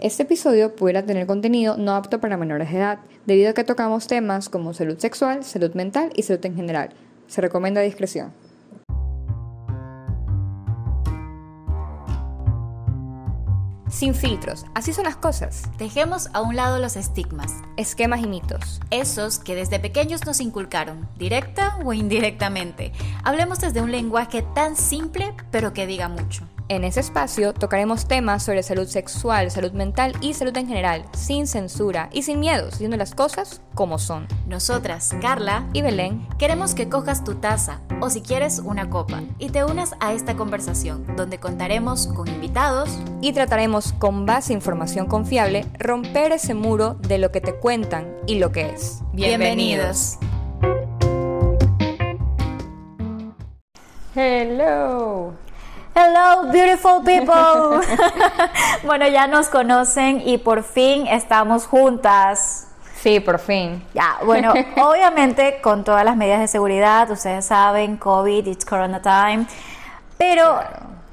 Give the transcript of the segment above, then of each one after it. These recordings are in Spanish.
Este episodio pudiera tener contenido no apto para menores de edad, debido a que tocamos temas como salud sexual, salud mental y salud en general. Se recomienda discreción. Sin filtros, así son las cosas. Dejemos a un lado los estigmas, Esquemas y mitos. esos que desde pequeños nos inculcaron, directa o indirectamente. Hablemos desde un lenguaje tan simple, pero que diga mucho. En ese espacio tocaremos temas sobre salud sexual, salud mental y salud en general, sin censura y sin miedos, diciendo las cosas como son. Nosotras, Carla, Y Belén, queremos que cojas tu taza o si quieres una copa y te unas a esta conversación donde contaremos con invitados, y trataremos con base información confiable romper ese muro de lo que te cuentan y lo que es. Bienvenidos. Hello. Hello, beautiful people. bueno, ya nos conocen y por fin estamos juntas. Sí, por fin. Ya, bueno, obviamente con todas las medidas de seguridad, ustedes saben, COVID, it's Corona time, pero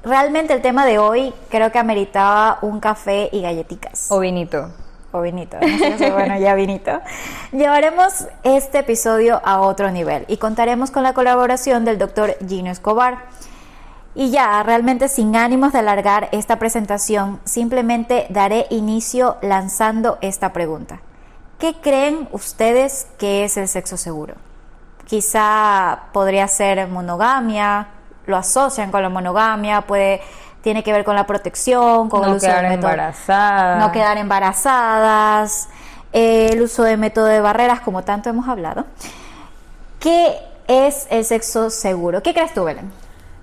realmente el tema de hoy creo que ameritaba un café y galletitas. O vinito. O vinito, bueno, ya vinito. Llevaremos este episodio a otro nivel y contaremos con la colaboración del doctor Gino Escobar. Y ya, realmente sin ánimos de alargar esta presentación, simplemente daré inicio lanzando esta pregunta. ¿Qué creen ustedes que es el sexo seguro? Quizá podría ser monogamia, lo asocian con la monogamia, puede, tiene que ver con la protección, con el No uso quedar del método- embarazada. no quedar embarazadas, eh, el uso de método de barreras, como tanto hemos hablado. ¿Qué es el sexo seguro? ¿Qué crees tú, Belén?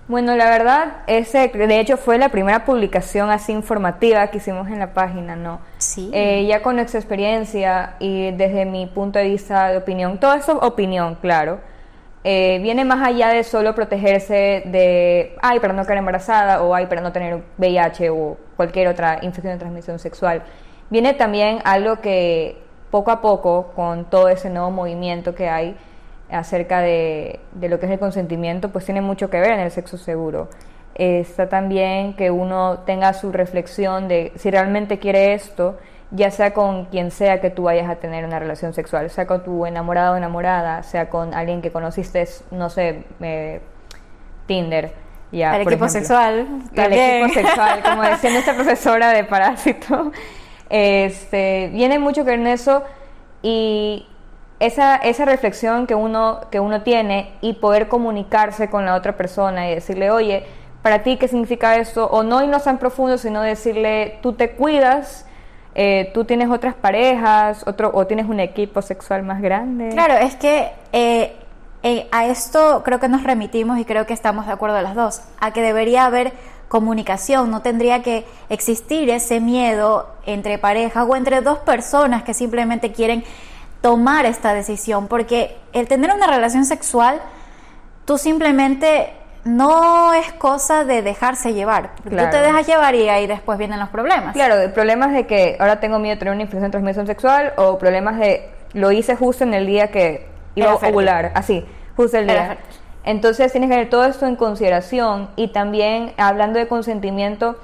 Bueno, la verdad, ese de hecho fue la primera publicación así informativa que hicimos en la página, ¿no? Sí. Eh, ya con nuestra experiencia y desde mi punto de vista de opinión, todo eso opinión, claro, eh, viene más allá de solo protegerse de, ay, para no quedar embarazada o ay, para no tener VIH o cualquier otra infección de transmisión sexual. Viene también algo que poco a poco, con todo ese nuevo movimiento que hay acerca de, de lo que es el consentimiento, pues tiene mucho que ver en el sexo seguro. Está también que uno tenga su reflexión de si realmente quiere esto, ya sea con quien sea que tú vayas a tener una relación sexual, sea con tu enamorado o enamorada, sea con alguien que conociste, no sé, eh, Tinder. Ya, el equipo ejemplo. sexual. El equipo sexual, como decía nuestra profesora de Parásito, este, viene mucho que en eso y esa, esa reflexión que uno, que uno tiene y poder comunicarse con la otra persona y decirle, oye, para ti qué significa esto, o no irnos tan profundo, sino decirle, tú te cuidas, eh, tú tienes otras parejas, otro, o tienes un equipo sexual más grande. Claro, es que eh, eh, a esto creo que nos remitimos y creo que estamos de acuerdo las dos, a que debería haber comunicación, no tendría que existir ese miedo entre parejas o entre dos personas que simplemente quieren tomar esta decisión, porque el tener una relación sexual, tú simplemente no es cosa de dejarse llevar, Claro. tú te dejas llevar y ahí después vienen los problemas. Claro, problemas de que ahora tengo miedo de tener una infección de transmisión sexual o problemas de lo hice justo en el día que iba Era a fértil. ovular, así, justo el día. Entonces tienes que tener todo esto en consideración y también hablando de consentimiento,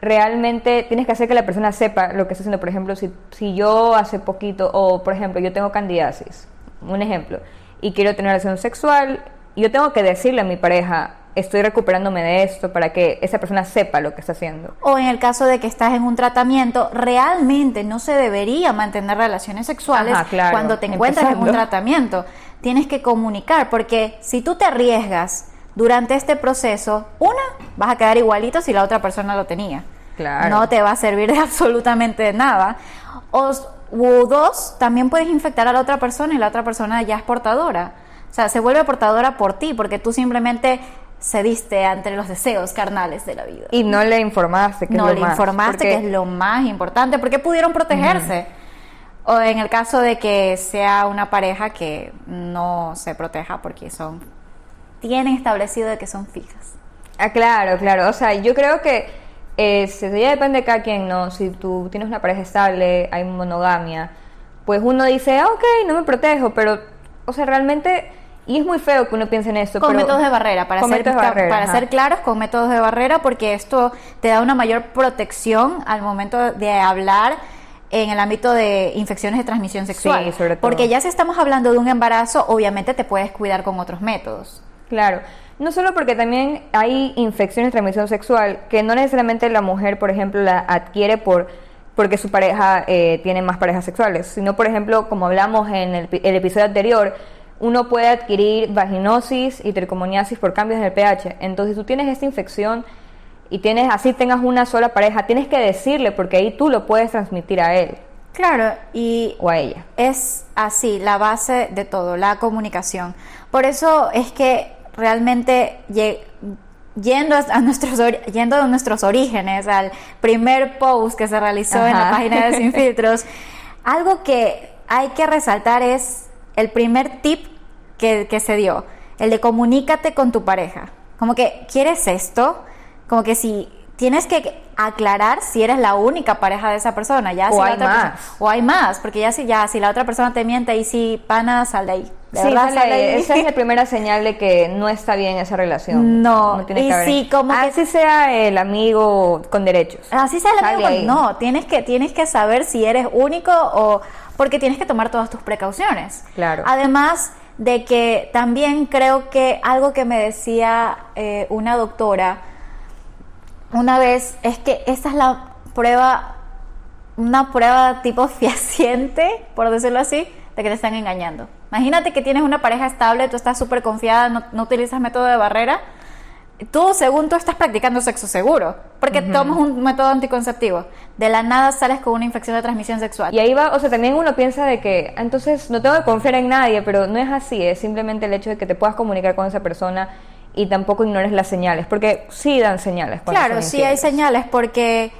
realmente tienes que hacer que la persona sepa lo que está haciendo. Por ejemplo, si, si yo hace poquito, o por ejemplo, yo tengo candidiasis, un ejemplo, y quiero tener relación sexual, yo tengo que decirle a mi pareja, estoy recuperándome de esto para que esa persona sepa lo que está haciendo. O en el caso de que estás en un tratamiento, realmente no se debería mantener relaciones sexuales Ajá, claro, cuando te encuentras en un tratamiento. Tienes que comunicar, porque si tú te arriesgas durante este proceso, una, vas a quedar igualito si la otra persona lo tenía. Claro. No te va a servir de absolutamente nada. O, u dos, también puedes infectar a la otra persona y la otra persona ya es portadora. O sea, se vuelve portadora por ti, porque tú simplemente cediste ante los deseos carnales de la vida Y no le informaste que no es lo le más, informaste porque- que es lo más importante porque pudieron protegerse o en el caso de que sea una pareja que no se proteja porque son tienen establecido de que son fijas Ah, claro, claro. O sea, yo creo que eh, ya depende de cada quien, ¿no? Si tú tienes una pareja estable, hay monogamia, pues uno dice, ah, ok, no me protejo, pero, o sea, realmente Y es muy feo que uno piense en esto. Con pero- métodos de barrera, para, ser, barrera, para ajá. ser claros, con métodos de barrera, porque esto te da una mayor protección al momento de hablar en el ámbito de infecciones de transmisión sexual. Sí, sobre todo. Porque ya si estamos hablando de un embarazo, obviamente te puedes cuidar con otros métodos. Claro, no solo porque también hay infecciones de transmisión sexual que no necesariamente la mujer, por ejemplo, la adquiere por porque su pareja eh, tiene más parejas sexuales, sino, por ejemplo, como hablamos en el, el episodio anterior, uno puede adquirir vaginosis y tricomoniasis por cambios en el pH. Entonces, si tú tienes esta infección y tienes así tengas una sola pareja, tienes que decirle porque ahí tú lo puedes transmitir a él Claro, y o a ella. es así, la base de todo, la comunicación. Por eso es que realmente yendo a nuestros yendo a nuestros orígenes, al primer post que se realizó en la página de Sin Filtros, algo que hay que resaltar es el primer tip que, que se dio, el de comunícate con tu pareja. Como que, ¿quieres esto? Como que si tienes que aclarar si eres la única pareja de esa persona, ya O si la hay otra más. persona- o hay más, porque ya si ya si la otra persona te miente y si pana sal de ahí. De Sí, verdad, sale esa es la primera señal de que no está bien esa relación. No, tiene y que haber. sí, como que- Así sea el amigo con derechos. Así sea el Sale amigo, ahí. no, tienes que tienes que saber si eres único o porque tienes que tomar todas tus precauciones. Claro. Además de que también creo que algo que me decía eh, una doctora una vez es que esa es la prueba, una prueba tipo fehaciente, por decirlo así, de que te están engañando. Imagínate que tienes una pareja estable, tú estás súper confiada, no, no utilizas método de barrera. Tú, según tú, estás practicando sexo seguro, porque tomas un método anticonceptivo. De la nada sales con una infección de transmisión sexual. Y ahí va, o sea, también uno piensa de que "Ah, entonces no tengo que confiar en nadie, pero no es así, es simplemente el hecho de que te puedas comunicar con esa persona y tampoco ignores las señales, porque sí dan señales. Claro, sí hay señales porque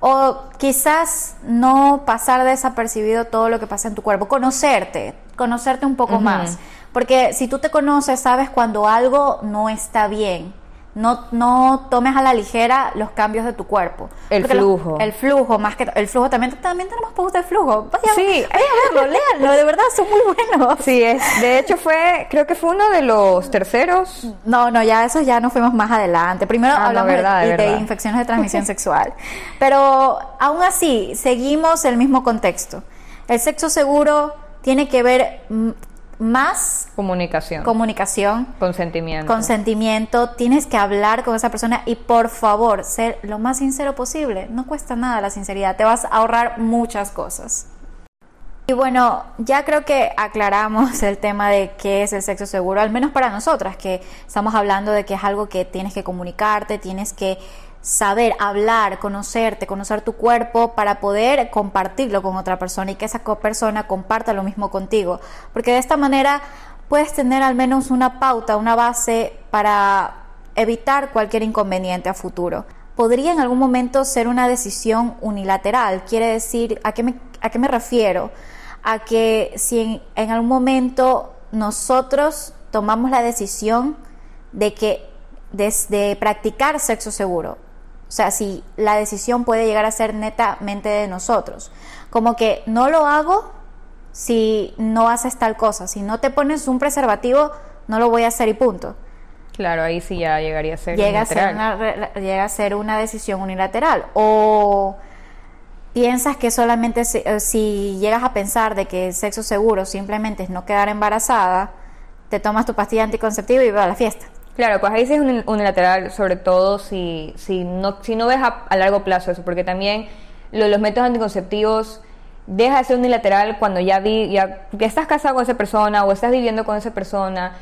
o quizás no pasar desapercibido todo lo que pasa en tu cuerpo, conocerte, conocerte un poco más, porque si tú te conoces sabes cuando algo no está bien. No, no tomes a la ligera los cambios de tu cuerpo. El Porque los- flujo. el flujo, más que el flujo también, también tenemos post de flujo. Sí. vaya a verlo, léanlo, de verdad son muy buenos. Sí, es, de hecho fue, creo que fue uno de los terceros. No, no, ya esos ya nos fuimos más adelante. Primero Ah, hablamos de- verdad, de, infecciones de transmisión sexual. Pero aún así, seguimos el mismo contexto. El sexo seguro tiene que ver mm, más Comunicación. comunicación, consentimiento. consentimiento, tienes que hablar con esa persona y por favor, ser lo más sincero posible. No cuesta nada la sinceridad, te vas a ahorrar muchas cosas. Y bueno, ya creo que aclaramos el tema de qué es el sexo seguro, al menos para nosotras, que estamos hablando de que es algo que tienes que comunicarte, tienes que saber hablar, conocerte, conocer tu cuerpo para poder compartirlo con otra persona y que esa persona comparta lo mismo contigo. Porque de esta manera puedes tener al menos una pauta, una base para evitar cualquier inconveniente a futuro. Podría en algún momento ser una decisión unilateral. Quiere decir, ¿a qué me, a qué me refiero? A que si en, en algún momento nosotros tomamos la decisión de que desde practicar sexo seguro, o sea, si la decisión puede llegar a ser netamente de nosotros, como que no lo hago si no haces tal cosa, si no te pones un preservativo, no lo voy a hacer y punto Claro, ahí sí ya llegaría a ser llega a, ser unilateral. una, llega a ser una decisión unilateral. O piensas que solamente si, eh, si llegas a pensar de que el sexo seguro simplemente es no quedar embarazada, te tomas tu pastilla anticonceptiva y vas a la fiesta. Claro, pues ahí sí es uni- unilateral, sobre todo si, si, no, si no ves a, a largo plazo eso, porque también lo los métodos anticonceptivos deja de ser unilateral cuando ya, vi, ya, ya estás casado con esa persona o estás viviendo con esa persona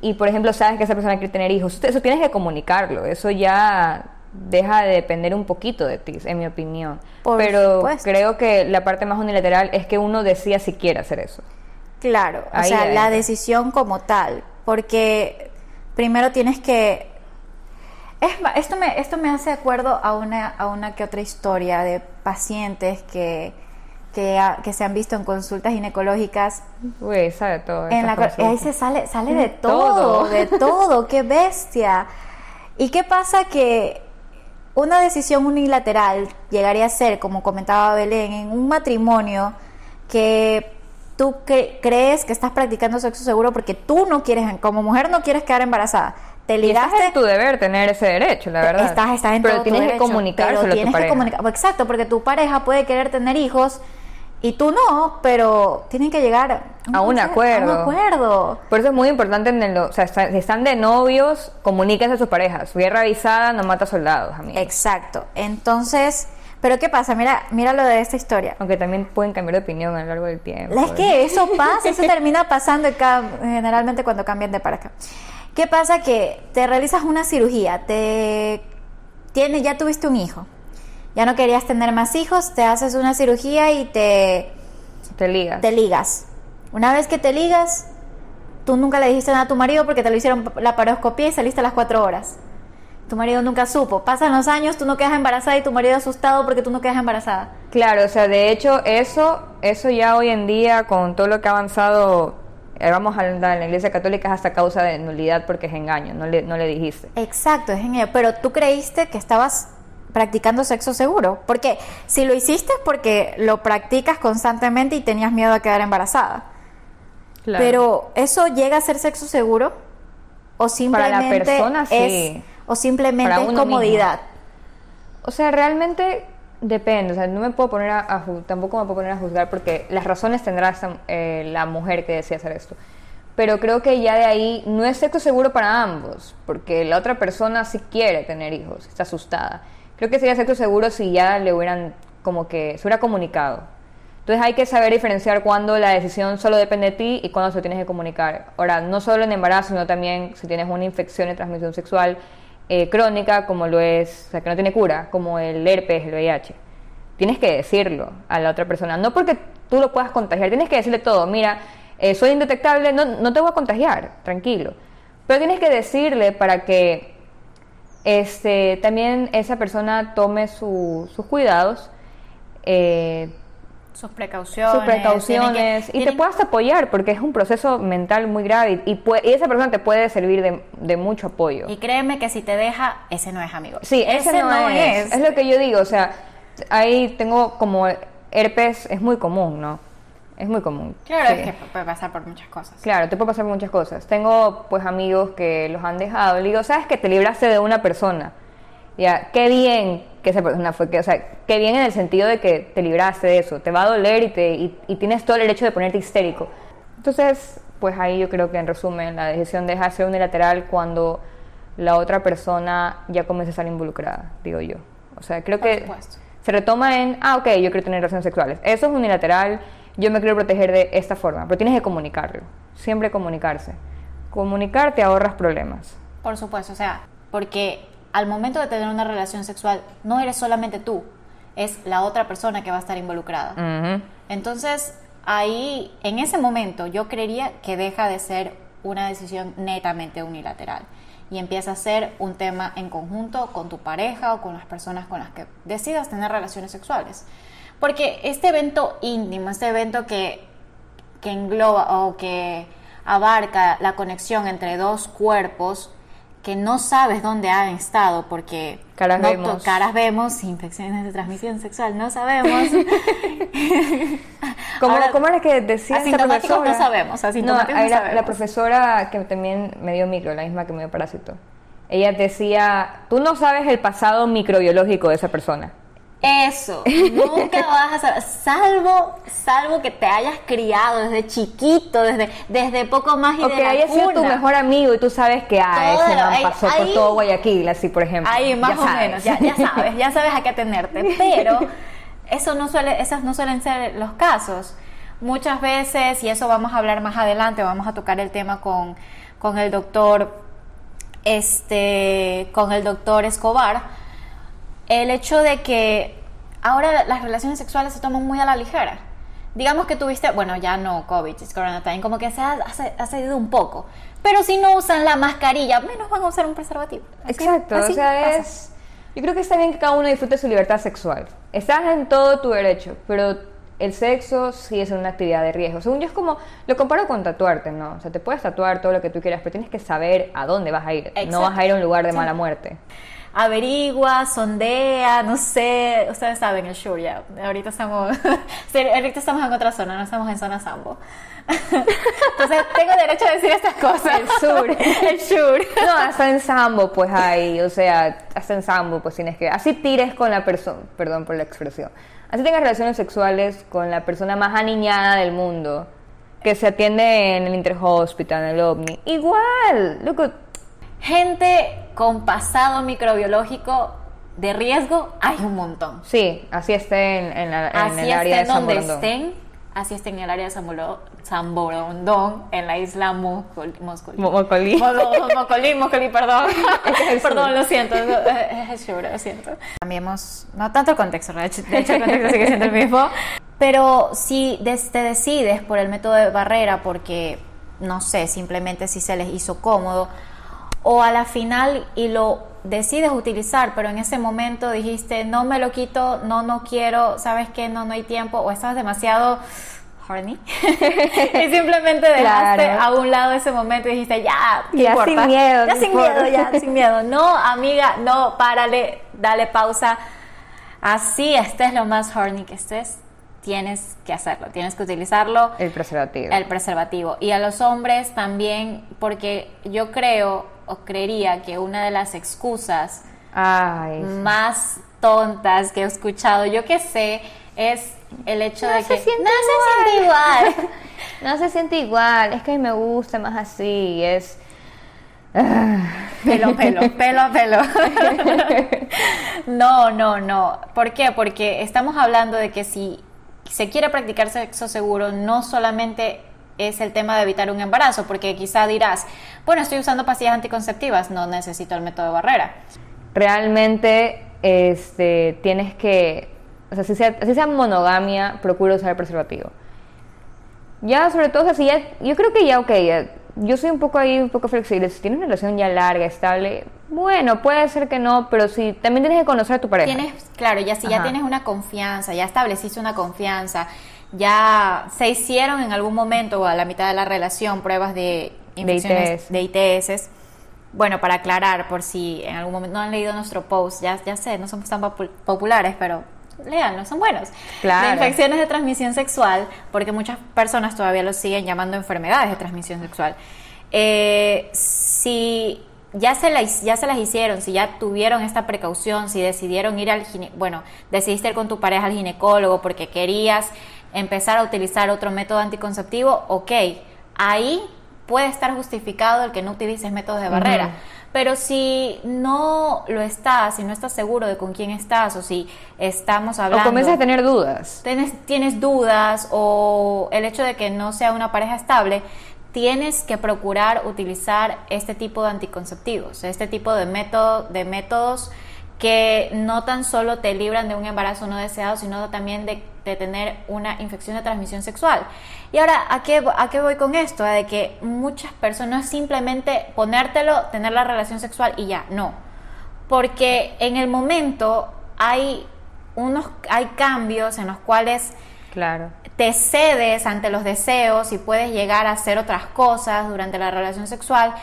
y, por ejemplo, sabes que esa persona quiere tener hijos. Eso tienes que comunicarlo, eso ya deja de depender un poquito de ti, en mi opinión. Por Pero supuesto. creo que la parte más unilateral es que uno decida si quiere hacer eso. Claro, o sea, la decisión como tal, porque primero tienes que... Es, esto, me, esto me hace acuerdo a una, a una que otra historia de pacientes que, que, se han visto en consultas ginecológicas Uy, sabe todo. En la, ahí se sale, sale de De todo, todo. de todo, qué bestia. ¿Y qué pasa que una decisión unilateral llegaría a ser, como comentaba Belén, en un matrimonio que tú que crees que estás practicando sexo seguro porque tú no quieres, como mujer no quieres quedar embarazada. Te Y ligaste. estás en tu deber tener ese derecho, la verdad. Estás, estás en Pero todo tu tienes que derecho, comunicárselo pero a tu tienes que comunicar- Exacto, porque tu pareja puede querer tener hijos y tú no, pero tienen que llegar A un acuerdo. A un acuerdo. Por eso es muy importante, en el, o sea, si están de novios, comuníquense a sus parejas. Guerra avisada no mata soldados, amigos. Exacto. Entonces, pero ¿qué pasa? Mira, mira lo de esta historia. Aunque también pueden cambiar de opinión a lo largo del tiempo. Es que eso pasa, eso termina pasando generalmente cuando cambian de pareja. ¿Qué pasa? Que te realizas una cirugía, te tiene, ya tuviste un hijo, ya no querías tener más hijos, te haces una cirugía y te, Te ligas. te ligas. Una vez que te ligas, tú nunca le dijiste nada a tu marido porque te lo hicieron la paroscopía y saliste a las cuatro horas. Tu marido nunca supo. Pasan los años, tú no quedas embarazada y tu marido asustado porque tú no quedas embarazada. Claro, o sea, de hecho, eso, eso ya hoy en día, con todo lo que ha avanzado, eh, vamos a hablar en la iglesia católica, es hasta causa de nulidad porque es engaño, no le, no le dijiste. Exacto, es genial. Pero tú creíste que estabas practicando sexo seguro. Porque si lo hiciste es porque lo practicas constantemente y tenías miedo a quedar embarazada. Pero ¿eso llega a ser sexo seguro? ¿O Para la simplemente persona, es, sí. O simplemente es comodidad? O sea, realmente depende, o sea, no me puedo poner a, tampoco me puedo poner a juzgar porque las razones tendrá eh, la mujer que decide hacer esto. Pero creo que ya de ahí no es sexo seguro para ambos, porque la otra persona sí quiere tener hijos, está asustada. Creo que sería sexo seguro si ya le hubieran como que se hubiera comunicado. Entonces hay que saber diferenciar cuando la decisión solo depende de ti y cuando se tienes que comunicar. Ahora, no solo en embarazo, sino también si tienes una infección de transmisión sexual eh, crónica, como lo es, o sea, que no tiene cura, como el herpes, el VIH. Tienes que decirlo a la otra persona, no porque tú lo puedas contagiar, tienes que decirle todo, mira, eh, soy indetectable, no, no te voy a contagiar, tranquilo. Pero tienes que decirle para que este, también esa persona tome su- sus cuidados. eh, Sus precauciones. sus precauciones que- y te puedas apoyar porque es un proceso mental muy grave y, y pue- y esa persona te puede servir de, de mucho apoyo. Y créeme que si te deja, ese no es amigo. Sí, ese, no, es. es. lo que yo digo, o sea, ahí tengo como herpes, es muy común, ¿no? Es muy común. Claro, Sí. es que puede pasar por muchas cosas. Claro, te puede pasar muchas cosas. Tengo pues amigos que los han dejado. Le digo, ¿sabes que te libraste de una persona? Ya, qué bien que esa persona fue, que, o sea, qué bien en el sentido de que te libraste de eso. Te va a doler y, te, y, y tienes todo el derecho de ponerte histérico. Entonces, pues ahí yo creo que en resumen la decisión deja de ser unilateral cuando la otra persona ya comienza a estar involucrada, digo yo. O sea, creo Por que supuesto. se retoma en, ah, ok, yo quiero tener relaciones sexuales. Eso es unilateral, yo me quiero proteger de esta forma, pero tienes que comunicarlo, siempre comunicarse. Comunicar te ahorras problemas. Por supuesto, o sea, porque al momento de tener una relación sexual no eres solamente tú, es la otra persona que va a estar involucrada. Entonces, ahí, en ese momento, yo creería que deja de ser una decisión netamente unilateral y empieza a ser un tema en conjunto con tu pareja o con las personas con las que decidas tener relaciones sexuales. Porque este evento íntimo, este evento que, que engloba o que abarca la conexión entre dos cuerpos que no sabes dónde han estado porque Caras no vemos. caras vemos, infecciones de transmisión sexual no sabemos. ¿Cómo, Ahora, cómo era que decía esa asintomáticos profesora? no sabemos, asintomáticos No, no la, sabemos. la profesora que también me dio micro, la misma que me dio parásito. Ella decía, tú no sabes el pasado microbiológico de esa persona. Eso, nunca vas a saber, salvo, salvo que te hayas criado desde chiquito, desde, desde poco más y O de que la haya sido tu mejor amigo y tú sabes que, ah, Todo ese lo- man ahí- pasó por ahí- todo Guayaquil, así por ejemplo. Ahí más Ya o sabes. menos, ya, ya sabes, ya sabes a qué atenderte. Pero eso no suele, esos no suelen ser los casos. Muchas veces, y eso vamos a hablar más adelante, vamos a tocar el tema con, con el doctor, este, con el doctor Escobar, el hecho de que ahora las relaciones sexuales se toman muy a la ligera. Digamos que tuviste, bueno, ya no COVID, es Corona Time, como que se ha, ha, cedido un poco. Pero si no usan la mascarilla, menos van a usar un preservativo. Así- Exacto, así o sea, es... Yo creo que está bien que cada uno disfrute su libertad sexual. Estás en todo tu derecho, pero el sexo sí es una actividad de riesgo. Según yo es como, lo comparo con tatuarte, ¿no? O sea, te puedes tatuar todo lo que tú quieras, pero tienes que saber a dónde vas a ir. No vas a ir a un lugar de mala muerte. Averigua, sondea, no sé, ustedes saben el Shure ya. Ahorita estamos, ahorita estamos en otra zona, no estamos en zona Sambo. Entonces tengo derecho a decir estas cosas. El sur. el Shure. No, hasta en Sambo, pues hay, o sea, hasta en Sambo, pues tienes que. Así tires con la persona, perdón por la expresión. Así tengas relaciones sexuales con la persona más aniñada del mundo, que se atiende en el Interhospital, en el OVNI. Igual, loco. Gente con pasado microbiológico de riesgo hay un montón. Sí, así esté en, en la- en Así el área de estén donde Samborondón. estén, así estén en el área de Zambolo- Zamborondón, en la isla Moscol, Moscoli. Mo- Mocolí. Mo- mo- Mocolí, Mocolí, perdón. Es sur. perdón, lo siento. Es es el sur, lo siento. Cambiemos, no tanto el contexto, de hecho, de hecho el contexto sigue siendo el mismo. Pero si te decides por el método de barrera, porque, no sé, simplemente si se les hizo cómodo, o a la final y lo decides utilizar, pero en ese momento dijiste, no me lo quito, no, no quiero, sabes que no, no hay tiempo, o estabas demasiado horny y simplemente dejaste Claro. a un lado ese momento y dijiste, ya, ¿qué Ya, importa? sin miedo, ya sin importa. miedo, ya sin miedo. No, amiga, no, párale, dale pausa. Así estés lo más horny que estés, tienes que hacerlo, tienes que utilizarlo El preservativo. el preservativo. Y a los hombres también, porque yo creo o creería que una de las excusas Ay, sí. más tontas que he escuchado, yo que sé, es el hecho No de que no se siente igual. No se siente igual, es que a mí me gusta más así, es... Pelo, pelo, pelo a pelo. No, no, no. ¿Por qué? Porque estamos hablando de que si se quiere practicar sexo seguro, no solamente es el tema de evitar un embarazo, porque quizá dirás, bueno, estoy usando pastillas anticonceptivas, no necesito el método de barrera. Realmente este, tienes que, o sea, si sea, si sea monogamia, procura usar preservativo. Ya, sobre todo, o sea, si ya, yo creo que ya, ok, ya, yo soy un poco ahí, un poco flexible. Si tienes una relación ya larga, estable, bueno, puede ser que no, pero sí, también tienes que conocer a tu pareja. Tienes, claro, ya si ya tienes una confianza, ya estableciste una confianza, ya se hicieron en algún momento o a la mitad de la relación pruebas de infecciones ITS. de ITS. Bueno, para aclarar, por si en algún momento no han leído nuestro post, ya, ya sé, no somos tan popu- populares, pero léanlo, son buenos. Claro. De infecciones de transmisión sexual, porque muchas personas todavía lo siguen llamando enfermedades de transmisión sexual. Eh, si ya se, las, ya se las hicieron, si ya tuvieron esta precaución, si decidieron ir al gine, bueno, decidiste ir con tu pareja al ginecólogo porque querías empezar a utilizar otro método anticonceptivo, ok, ahí puede estar justificado el que no utilices métodos de barrera. Pero si no lo estás, si no estás seguro de con quién estás o si estamos o hablando comienzas a tener dudas. tienes, tienes dudas o el hecho de que no sea una pareja estable, tienes que procurar utilizar este tipo de anticonceptivos, este tipo de, método, de métodos que no tan solo te libran de un embarazo no deseado, sino también de, de tener una infección de transmisión sexual. Y ahora, ¿a qué, ¿a qué voy con esto? De que muchas personas simplemente ponértelo, tener la relación sexual y ya, no. Porque en el momento hay unos hay cambios en los cuales Claro. te cedes ante los deseos y puedes llegar a hacer otras cosas durante la relación sexual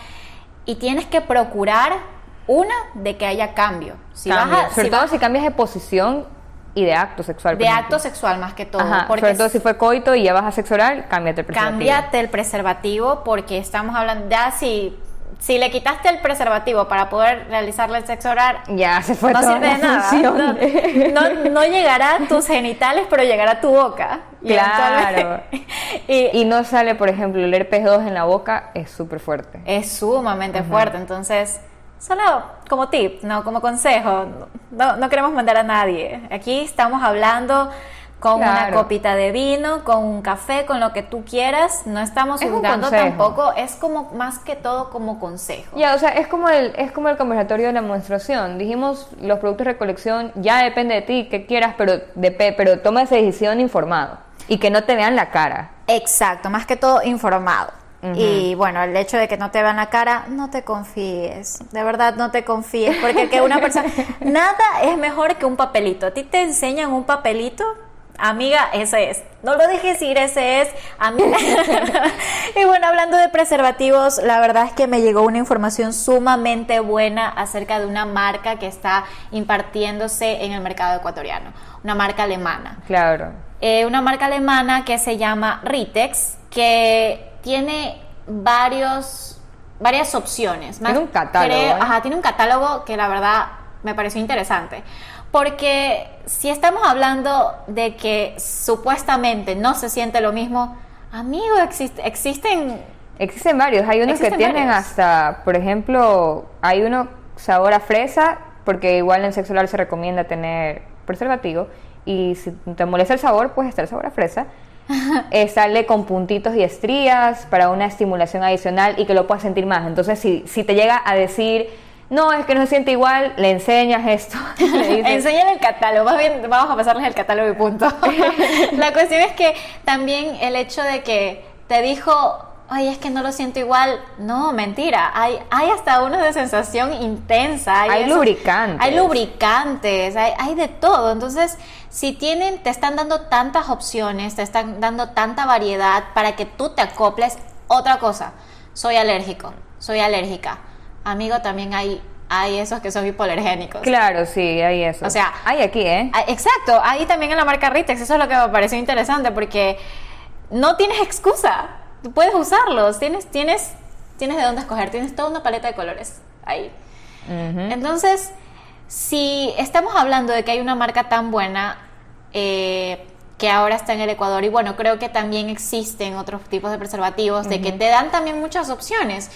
y tienes que procurar una de que haya cambio. Si vas Cambio. a- sobre si todo vas- si cambias de posición y de acto sexual. de ejemplo. acto sexual más que todo, Ajá, porque sobre todo si fue coito y ya vas a sexo oral, cámbiate el preservativo. cámbiate el preservativo porque estamos hablando ya si si le quitaste el preservativo para poder realizarle el sexo oral Ya se fue no toda sirve de la nada. No, no- no llegará a tus genitales, pero llegará a tu boca. Claro. y Y no sale, por ejemplo, el herpes 2 en la boca, es súper fuerte. es sumamente fuerte. Entonces, solo como tip, no como consejo, no, no queremos mandar a nadie. Aquí estamos hablando con una copita de vino, con un café, con lo que tú quieras. No estamos Es juzgando tampoco, es como más que todo como consejo. Ya, o sea, es como el es como el conversatorio de la menstruación. Dijimos, los productos de recolección ya depende de ti, que quieras, pero depe- pero toma esa decisión informado y que no te vean la cara. Exacto, más que todo informado. Ujú. Y bueno, el hecho de que no te vean la cara, no te confíes, de verdad no te confíes, porque que una persona, nada es mejor que un papelito. A ti te enseñan un papelito Amiga, ese es. No lo dejes ir, ese es. Amiga. y bueno, hablando de preservativos, la verdad es que me llegó una información sumamente buena acerca de una marca que está impartiéndose en el mercado ecuatoriano. Una marca alemana. Claro. Eh, una marca alemana que se llama Ritex, que tiene varios, varias opciones. Tiene un catálogo, ¿eh? Ajá, tiene un catálogo que la verdad me pareció interesante. Porque si estamos hablando de que supuestamente no se siente lo mismo, amigo, existe, existen... Existen varios. Hay unos que tienen varios. hasta, por ejemplo, hay uno sabor a fresa, porque igual en sexo oral se recomienda tener preservativo. Y si te molesta el sabor, pues está el sabor a fresa. Eh, sale con puntitos y estrías para una estimulación adicional y que lo puedas sentir más. Entonces, si, si te llega a decir, no, es que no se siente igual, le enseñas esto. le dices, el catálogo, más bien vamos a pasarles el catálogo y punto. la cuestión es que también el hecho de que te dijo, ay, es que no lo siento igual, no, mentira, hay, hay hasta unos de sensación intensa. Hay esos- lubricantes. Hay lubricantes, hay, hay de todo. Entonces, si tienen, te están dando tantas opciones, te están dando tanta variedad para que tú te acoples, otra cosa, soy alérgico, soy alérgica. Amigo, también hay, hay esos que son hipoalergénicos. Claro, sí, hay eso. O sea, hay aquí, ¿eh? Ah, Exacto, ahí también en la marca Ritex, eso es lo que me pareció interesante porque no tienes excusa, puedes usarlos, tienes, tienes, tienes de dónde escoger, tienes toda una paleta de colores ahí. Entonces, si estamos hablando de que hay una marca tan buena eh, que ahora está en el Ecuador, y bueno, creo que también existen otros tipos de preservativos, de que te dan también muchas opciones,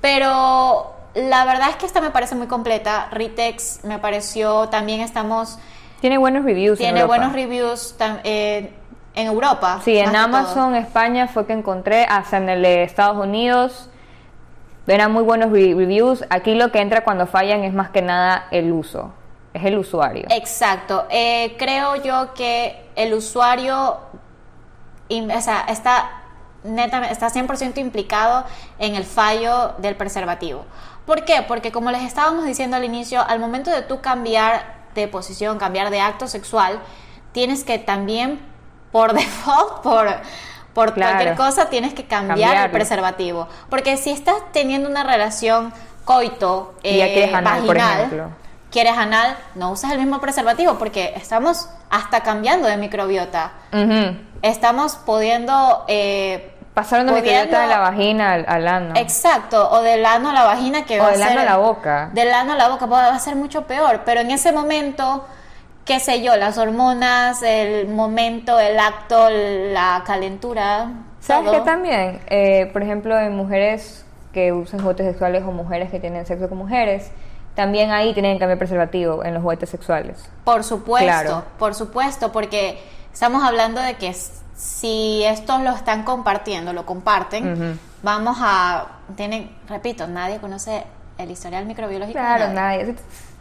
pero la verdad es que esta me parece muy completa, Ritex me pareció, también estamos Tiene buenos reviews. en tiene buenos reviews tam- eh, en Europa. Sí, en Amazon, todo. España fue que encontré, hasta en el de Estados Unidos. Eran muy buenos re- reviews. Aquí lo que entra cuando fallan es más que nada el uso. Es el usuario. Exacto. Eh, creo yo que el usuario o sea, está netamente, está 100% implicado en el fallo del preservativo. ¿Por qué? Porque como les estábamos diciendo al inicio, al momento de tú cambiar de posición, cambiar de acto sexual, tienes que también, por default, por, por Claro. cualquier cosa, tienes que cambiar el preservativo. Porque si estás teniendo una relación coito ya eh, quieres anal, por vaginal, ejemplo. quieres anal, no usas el mismo preservativo porque estamos hasta cambiando de microbiota. Estamos pudiendo... eh, de pudiendo- microbiota de la vagina al, al ano. Exacto, o del ano a la vagina que O va del a ser... ano a la boca. Del ano a la boca va a ser mucho peor, pero en ese momento, qué sé yo, las hormonas, el momento, el acto, la calentura... ¿Sabes todo. qué también? Eh, por ejemplo, en mujeres que usan juguetes sexuales o mujeres que tienen sexo con mujeres, también ahí tienen que cambiar preservativo en los juguetes sexuales. Por supuesto, Claro. por supuesto, porque estamos hablando de que si estos lo están compartiendo, lo comparten, Ujú. vamos a, tienen, repito, nadie conoce el historial microbiológico. Claro, nadie. nadie.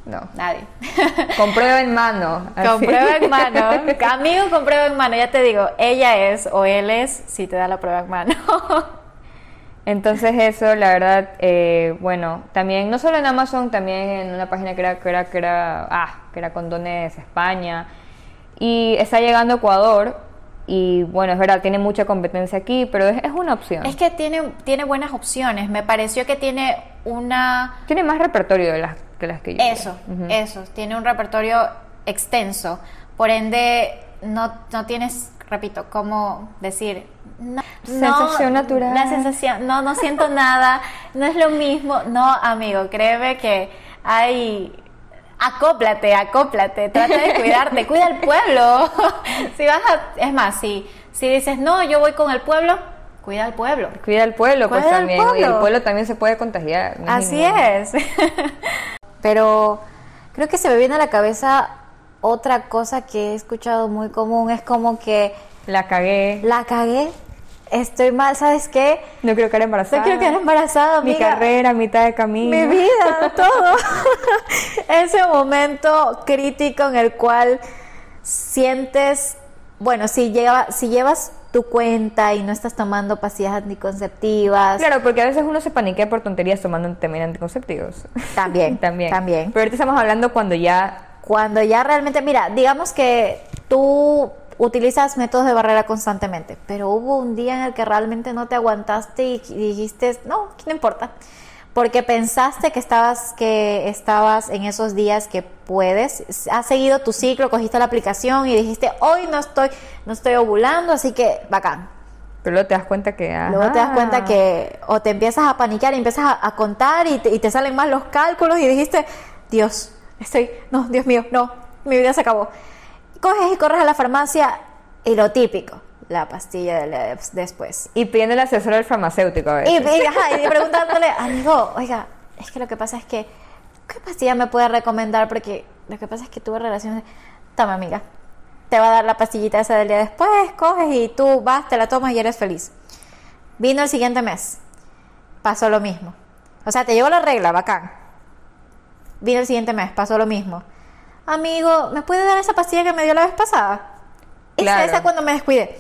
No. Nadie. Con prueba en mano. así. Con prueba en mano. Amigo con prueba en mano, ya te digo, ella es o él es si te da la prueba en mano. Entonces eso, la verdad, eh, bueno, también, no solo en Amazon, también en una página que era, que era, que era, ah, que era Condones España, y está llegando a Ecuador, y bueno, es verdad, tiene mucha competencia aquí, pero es, es una opción. es que tiene, tiene buenas opciones. Me pareció que tiene una Tiene más repertorio de las, que las que yo. Eso, eso. Tiene un repertorio extenso. Por ende, no, no tienes, repito, cómo decir. no- Sensación no, natural. La sensación, no, no siento nada, no es lo mismo. No, amigo, créeme que hay. Acóplate, acóplate, trata de cuidarte, cuida el pueblo. si vas a, es más, si, si dices, no, yo voy con el pueblo, cuida al pueblo. Cuida el pueblo, pues Cuida el también. Y pueblo. el pueblo también se puede contagiar. no Así es. Pero creo que se me viene a la cabeza otra cosa que he escuchado muy común. Es como que La cagué. la cagué, estoy mal, ¿sabes qué? No quiero quedar embarazada. No quiero quedar embarazada, Mi amiga. carrera, mitad de camino. Mi vida, todo. Ese momento crítico en el cual sientes, bueno, si, lleva, si llevas tu cuenta y no estás tomando pastillas anticonceptivas, Claro, porque a veces uno se paniquea por tonterías tomando también anticonceptivos. también, también. también. Pero ahorita estamos hablando cuando ya. Cuando ya realmente, mira, digamos que tú utilizas métodos de barrera constantemente, pero hubo un día en el que realmente no te aguantaste y dijiste, no, no importa, porque pensaste que estabas que estabas en esos días que puedes, has seguido tu ciclo, cogiste la aplicación y dijiste, hoy no estoy no estoy ovulando, así que bacán. Pero luego te das cuenta que... Luego te das cuenta que o te empiezas a paniquear y empiezas a, contar y te, y te salen mal los cálculos y dijiste, Dios, estoy, no, Dios mío, no, mi vida se acabó coges y corres a la farmacia y lo típico, la pastilla de después. Y pidiendo el asesor del farmacéutico a ver. Y, y, preguntándole, amigo, oiga, es que lo que pasa es que, ¿qué pastilla me puede recomendar? Porque lo que pasa es que tuve relaciones... Toma, amiga, te va a dar la pastillita esa del día después, coges y tú vas, te la tomas y eres feliz. Vino el siguiente mes, pasó lo mismo. O sea, te llegó la regla, bacán. Vino el siguiente mes, pasó lo mismo amigo, ¿me puede dar esa pastilla que me dio la vez pasada? Claro. Esa, cuando me descuide.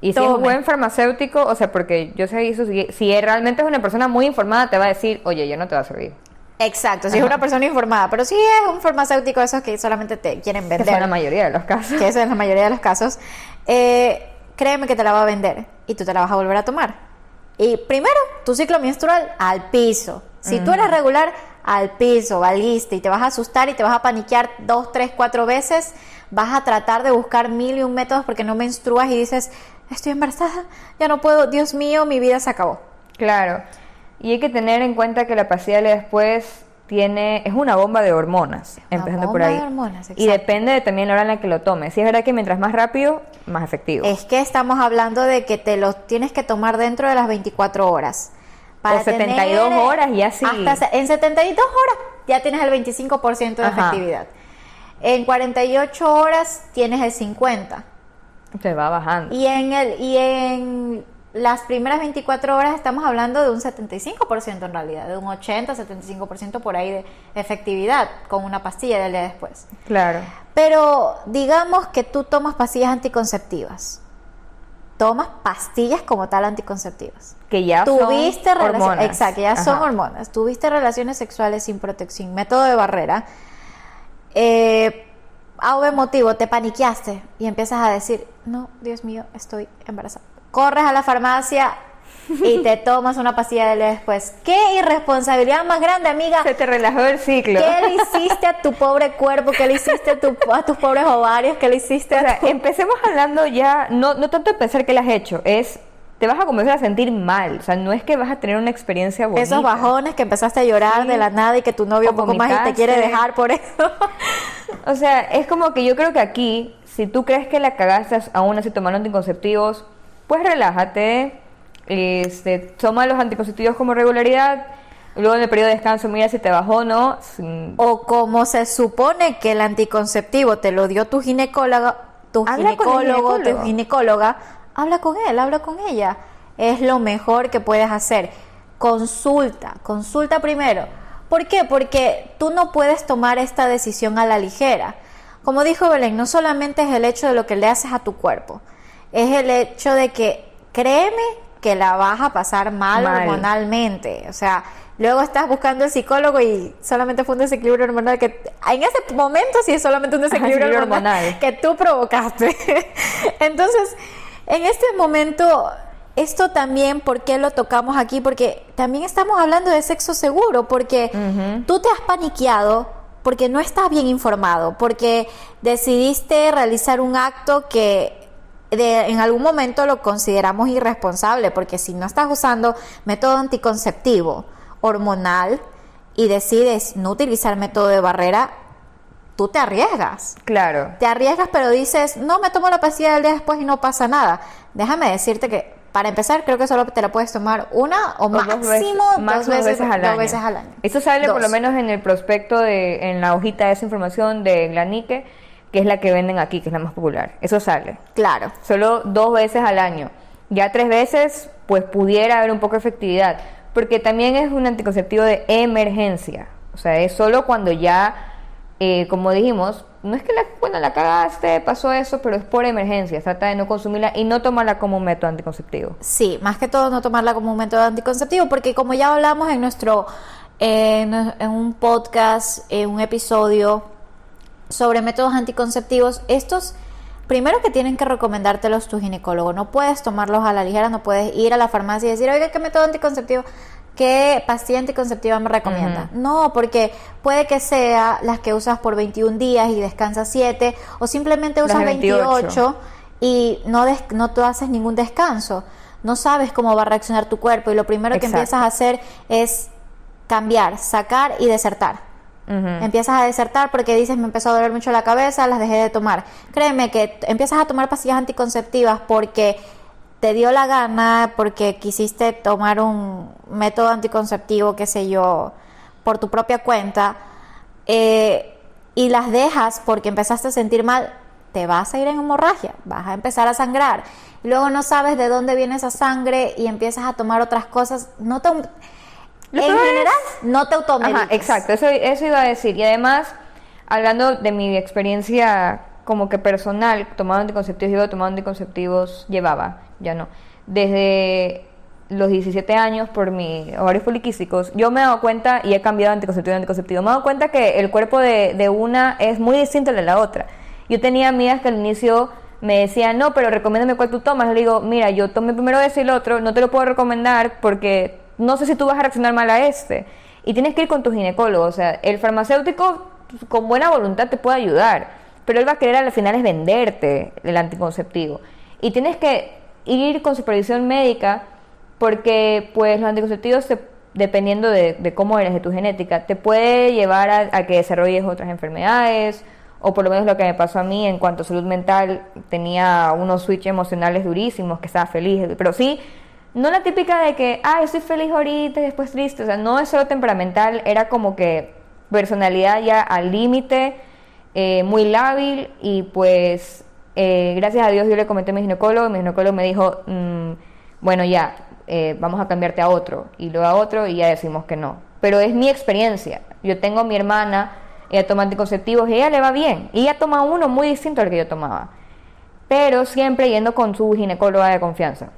Y si es un buen farmacéutico, o sea, porque yo sé eso, si, si, realmente es una persona muy informada, te va a decir, oye, ya no te va a servir. Exacto, si es una persona informada, pero si es un farmacéutico esos que solamente te quieren vender. Que es la mayoría de los casos. Que eso es la mayoría de los casos. Eh, créeme que te la va a vender y tú te la vas a volver a tomar. Y primero, tu ciclo menstrual al piso. Si tú eres regular, al piso, valiste y te vas a asustar y te vas a paniquear dos, tres, cuatro veces, vas a tratar de buscar mil y un métodos porque no menstruas y dices, estoy embarazada, ya no puedo, Dios mío, mi vida se acabó. Claro, y hay que tener en cuenta que la pastilla después tiene, es una bomba de hormonas, empezando por ahí. De hormonas, y depende de también la hora en la que lo tomes. Si es verdad que mientras más rápido, más efectivo. Es que estamos hablando de que te lo tienes que tomar dentro de las 24 horas. Para o 72 horas y así. Hasta, en 72 horas ya tienes el 25% de efectividad. En 48 horas tienes el 50%. Se va bajando. Y en, el, y en las primeras 24 horas estamos hablando de un 75% en realidad, de un 80, 75% por ahí de efectividad con una pastilla del día después. Claro. Pero digamos que tú tomas pastillas anticonceptivas tomas pastillas como tal anticonceptivas. Que ya Tuviste son hormonas. Exacto, ya son hormonas. Tuviste relaciones sexuales sin protección, método de barrera. Eh, a motivo, te paniqueaste y empiezas a decir, no, Dios mío, estoy embarazada. Corres a la farmacia, y te tomas una pastilla de después. ¿Qué irresponsabilidad más grande, amiga? Se te relajó el ciclo. ¿Qué le hiciste a tu pobre cuerpo? ¿Qué le hiciste a, tus pobres ovarios? ¿Qué le hiciste a Empecemos hablando ya, no, no tanto de pensar que le has hecho, es te vas a comenzar a sentir mal. O sea, no es que vas a tener una experiencia bonita. Esos bajones que empezaste a llorar de la nada y que tu novio un poco más y te quiere dejar por eso. o sea, es como que yo creo que aquí, si tú crees que la cagaste aún así tomando anticonceptivos, pues relájate, este, toma los anticonceptivos como regularidad, luego en el periodo de descanso mira si te bajó o no. O como se supone que el anticonceptivo te lo dio tu ginecóloga, tu ginecólogo, tu ginecóloga, habla con él, habla con ella. Es lo mejor que puedes hacer. Consulta, consulta primero. ¿Por qué? Porque tú no puedes tomar esta decisión a la ligera. Como dijo Belén, no solamente es el hecho de lo que le haces a tu cuerpo, es el hecho de que créeme que la vas a pasar mal, hormonalmente. O sea, luego estás buscando el psicólogo y solamente fue un desequilibrio hormonal que en ese momento sí es solamente un desequilibrio hormonal, que tú provocaste. Entonces, en este momento esto también, ¿por qué lo tocamos aquí? Porque también estamos hablando de sexo seguro, porque tú te has paniqueado porque no estás bien informado, porque decidiste realizar un acto que en algún momento lo consideramos irresponsable, porque si no estás usando método anticonceptivo hormonal y decides no utilizar método de barrera, tú te arriesgas. Claro. Te arriesgas, pero dices, no, me tomo la pastilla del día después y no pasa nada. Déjame decirte que para empezar, creo que solo te la puedes tomar una o, máximo dos, veces, al año. Eso sale por lo menos en el prospecto, de, en la hojita de esa información de Glanique que es la que venden aquí, que es la más popular. Eso sale. Claro. Solo dos veces al año. Ya tres veces, pues pudiera haber un poco de efectividad. Porque también es un anticonceptivo de emergencia. O sea, es solo cuando ya, eh, como dijimos, no es que la, bueno, la cagaste, pasó eso, pero es por emergencia. Trata de no consumirla y no tomarla como un método anticonceptivo. Sí, más que todo no tomarla como un método anticonceptivo, porque como ya hablamos en nuestro, en un podcast, en un episodio sobre métodos anticonceptivos, estos primero que tienen que recomendártelos tu ginecólogo. No puedes tomarlos a la ligera, no puedes ir a la farmacia y decir, oiga, ¿qué método anticonceptivo? ¿Qué pastilla anticonceptiva me recomienda? No, porque puede que sea las que usas por 21 días y descansas 7, o simplemente usas 28. y no, no tú haces ningún descanso. No sabes cómo va a reaccionar tu cuerpo y lo primero que empiezas a hacer es cambiar, sacar y desertar. Empiezas a desertar porque dices, me empezó a doler mucho la cabeza, las dejé de tomar. Créeme que empiezas a tomar pastillas anticonceptivas porque te dio la gana, porque quisiste tomar un método anticonceptivo, qué sé yo, por tu propia cuenta, eh, y las dejas porque empezaste a sentir mal, te vas a ir en hemorragia, vas a empezar a sangrar. luego no sabes de dónde viene esa sangre y empiezas a tomar otras cosas. No te en general, no te automediques. exacto, eso, eso iba a decir. Y además, hablando de mi experiencia como que personal, tomando anticonceptivos, yo tomando anticonceptivos, llevaba, ya no. Desde los 17 años por mis ovarios poliquísticos, yo me he dado cuenta, y he cambiado anticonceptivo a anticonceptivo, me he dado cuenta que el cuerpo de, de una es muy distinto al de la otra. Yo tenía amigas que al inicio me decían, no, pero recomiéndame cuál tú tomas. Le digo, mira, yo tomé primero ese y el otro, no te lo puedo recomendar porque no sé si tú vas a reaccionar mal a este. Y tienes que ir con tu ginecólogo. O sea, el farmacéutico con buena voluntad te puede ayudar, pero él va a querer al final es venderte el anticonceptivo. Y tienes que ir con supervisión médica porque pues los anticonceptivos dependiendo de, cómo eres, de tu genética, te puede llevar a, que desarrolles otras enfermedades, o por lo menos lo que me pasó a mí en cuanto a salud mental, tenía unos switches emocionales durísimos, que estaba feliz, pero sí no la típica de que, ah, estoy feliz ahorita y después triste, o sea, no es solo temperamental, era como que personalidad ya al límite, eh, muy lábil y pues eh, gracias a Dios yo le comenté a mi ginecólogo y mi ginecólogo me dijo, mm, bueno ya, eh, vamos a cambiarte a otro y luego a otro y ya decimos que no. Pero es mi experiencia, yo tengo a mi hermana, ella toma anticonceptivos y ella le va bien, y ella toma uno muy distinto al que yo tomaba, pero siempre yendo con su ginecóloga de confianza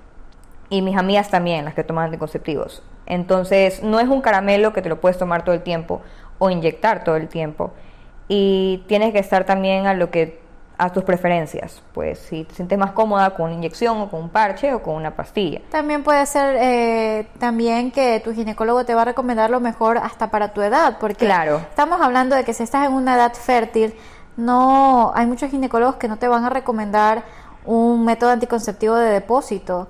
y mis amigas también, las que toman anticonceptivos. Entonces, no es un caramelo que te lo puedes tomar todo el tiempo o inyectar todo el tiempo. Y tienes que estar también a lo que a tus preferencias. Pues si te sientes más cómoda con una inyección o con un parche o con una pastilla. También puede ser eh, también que tu ginecólogo te va a recomendar lo mejor hasta para tu edad, porque claro. estamos hablando de que si estás en una edad fértil, no hay muchos ginecólogos que no te van a recomendar un método anticonceptivo de depósito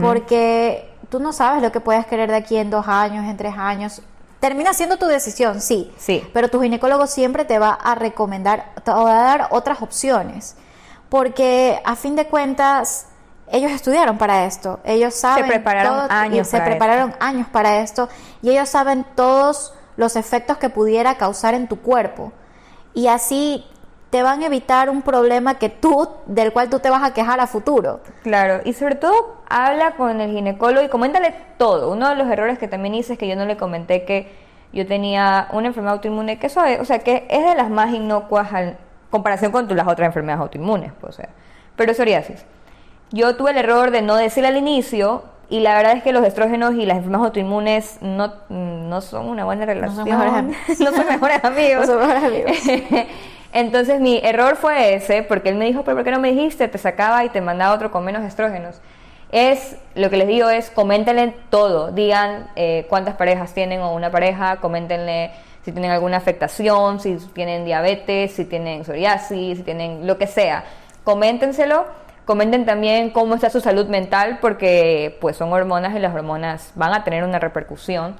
porque tú no sabes lo que puedes querer de aquí en dos años, en tres años. Termina siendo tu decisión, sí, sí. Pero tu ginecólogo siempre te va a recomendar, te va a dar otras opciones. Porque a fin de cuentas, ellos estudiaron para esto. Ellos saben. Se prepararon años. se prepararon años para esto. Y ellos saben todos los efectos que pudiera causar en tu cuerpo. Y así te van a evitar un problema que tú, del cual tú te vas a quejar a futuro. Claro, y sobre todo habla con el ginecólogo y coméntale todo. Uno de los errores que también hice es que yo no le comenté que yo tenía una enfermedad autoinmune que eso es, o sea, que es de las más inocuas en comparación con las otras enfermedades autoinmunes, pues, o sea, pero psoriasis. Yo tuve el error de no decir al inicio y la verdad es que los estrógenos y las enfermedades autoinmunes no, no son una buena relación. No son mejores, amigos. no son mejores amigos. no son mejores amigos. Entonces mi error fue ese, porque él me dijo, pero ¿por qué no me dijiste? Te sacaba y te mandaba otro con menos estrógenos. Es, lo que les digo es, coméntenle todo, digan eh, cuántas parejas tienen o una pareja, coméntenle si tienen alguna afectación, si tienen diabetes, si tienen psoriasis, si tienen lo que sea. Coméntenselo, comenten también cómo está su salud mental, porque pues son hormonas y las hormonas van a tener una repercusión.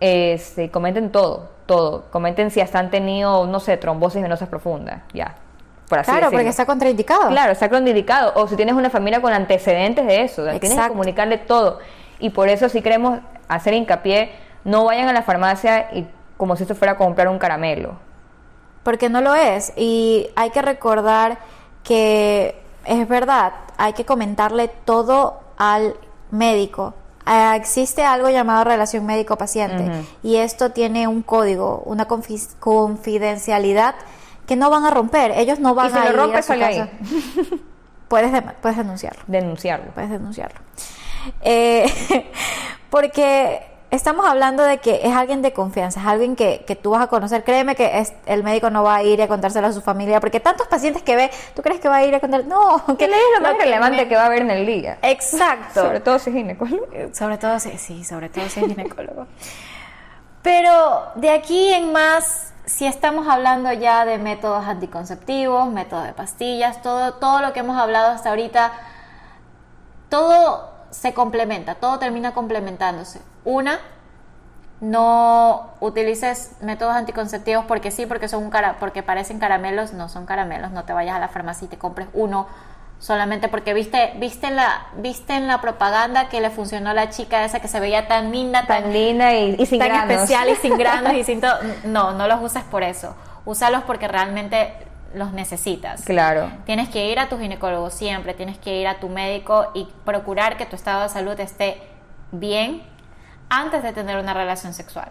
Este, comenten todo, todo. Comenten si hasta han tenido, no sé, trombosis venosas profundas, ya. Por así claro, porque está contraindicado. Claro, está contraindicado. O si tienes una familia con antecedentes de eso, tienes que comunicarle todo. Y por eso si queremos hacer hincapié, no vayan a la farmacia y como si esto fuera a comprar un caramelo. Porque no lo es. Y hay que recordar que es verdad, hay que comentarle todo al médico. Ah, existe algo llamado relación médico-paciente y esto tiene un código, una confidencialidad que no van a romper. Ellos no van a ir rompe, a su casa. puedes, puedes denunciarlo. Denunciarlo. Puedes denunciarlo. Eh, porque estamos hablando de que es alguien de confianza, es alguien que, que tú vas a conocer. Créeme que es, el médico no va a ir a contárselo a su familia, porque tantos pacientes que ve, ¿tú crees que va a ir a contar? No, que le es lo más relevante que va a haber en el día. Exacto. Sobre todo si es ginecólogo. Sobre todo si, sí, sobre todo si es ginecólogo. Pero de aquí en más, si estamos hablando ya de métodos anticonceptivos, métodos de pastillas, todo, todo lo que hemos hablado hasta ahorita, todo se complementa, todo termina complementándose. Una, no utilices métodos anticonceptivos porque sí, porque son un cara, porque parecen caramelos, no son caramelos, no te vayas a la farmacia y te compres uno solamente porque viste viste en la viste en la propaganda que le funcionó a la chica esa que se veía tan linda tan, linda y, sin tan especial y sin granos y sin todo. No no los uses por eso. Úsalos porque realmente los necesitas. Claro. Tienes que ir a tu ginecólogo siempre, tienes que ir a tu médico y procurar que tu estado de salud esté bien antes de tener una relación sexual.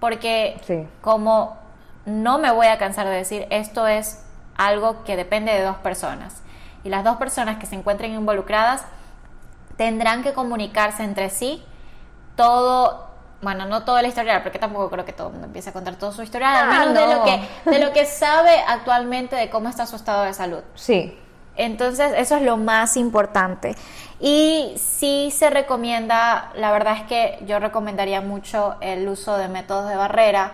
Porque como no me voy a cansar de decir, esto es algo que depende de dos personas. Y las dos personas que se encuentren involucradas tendrán que comunicarse entre sí todo bueno, no toda la historia, porque tampoco creo que todo el mundo empiece a contar toda su historia, al ah, de, lo que, de lo que sabe actualmente de cómo está su estado de salud. Sí. Entonces, eso es lo más importante. Y sí se recomienda, la verdad es que yo recomendaría mucho el uso de métodos de barrera,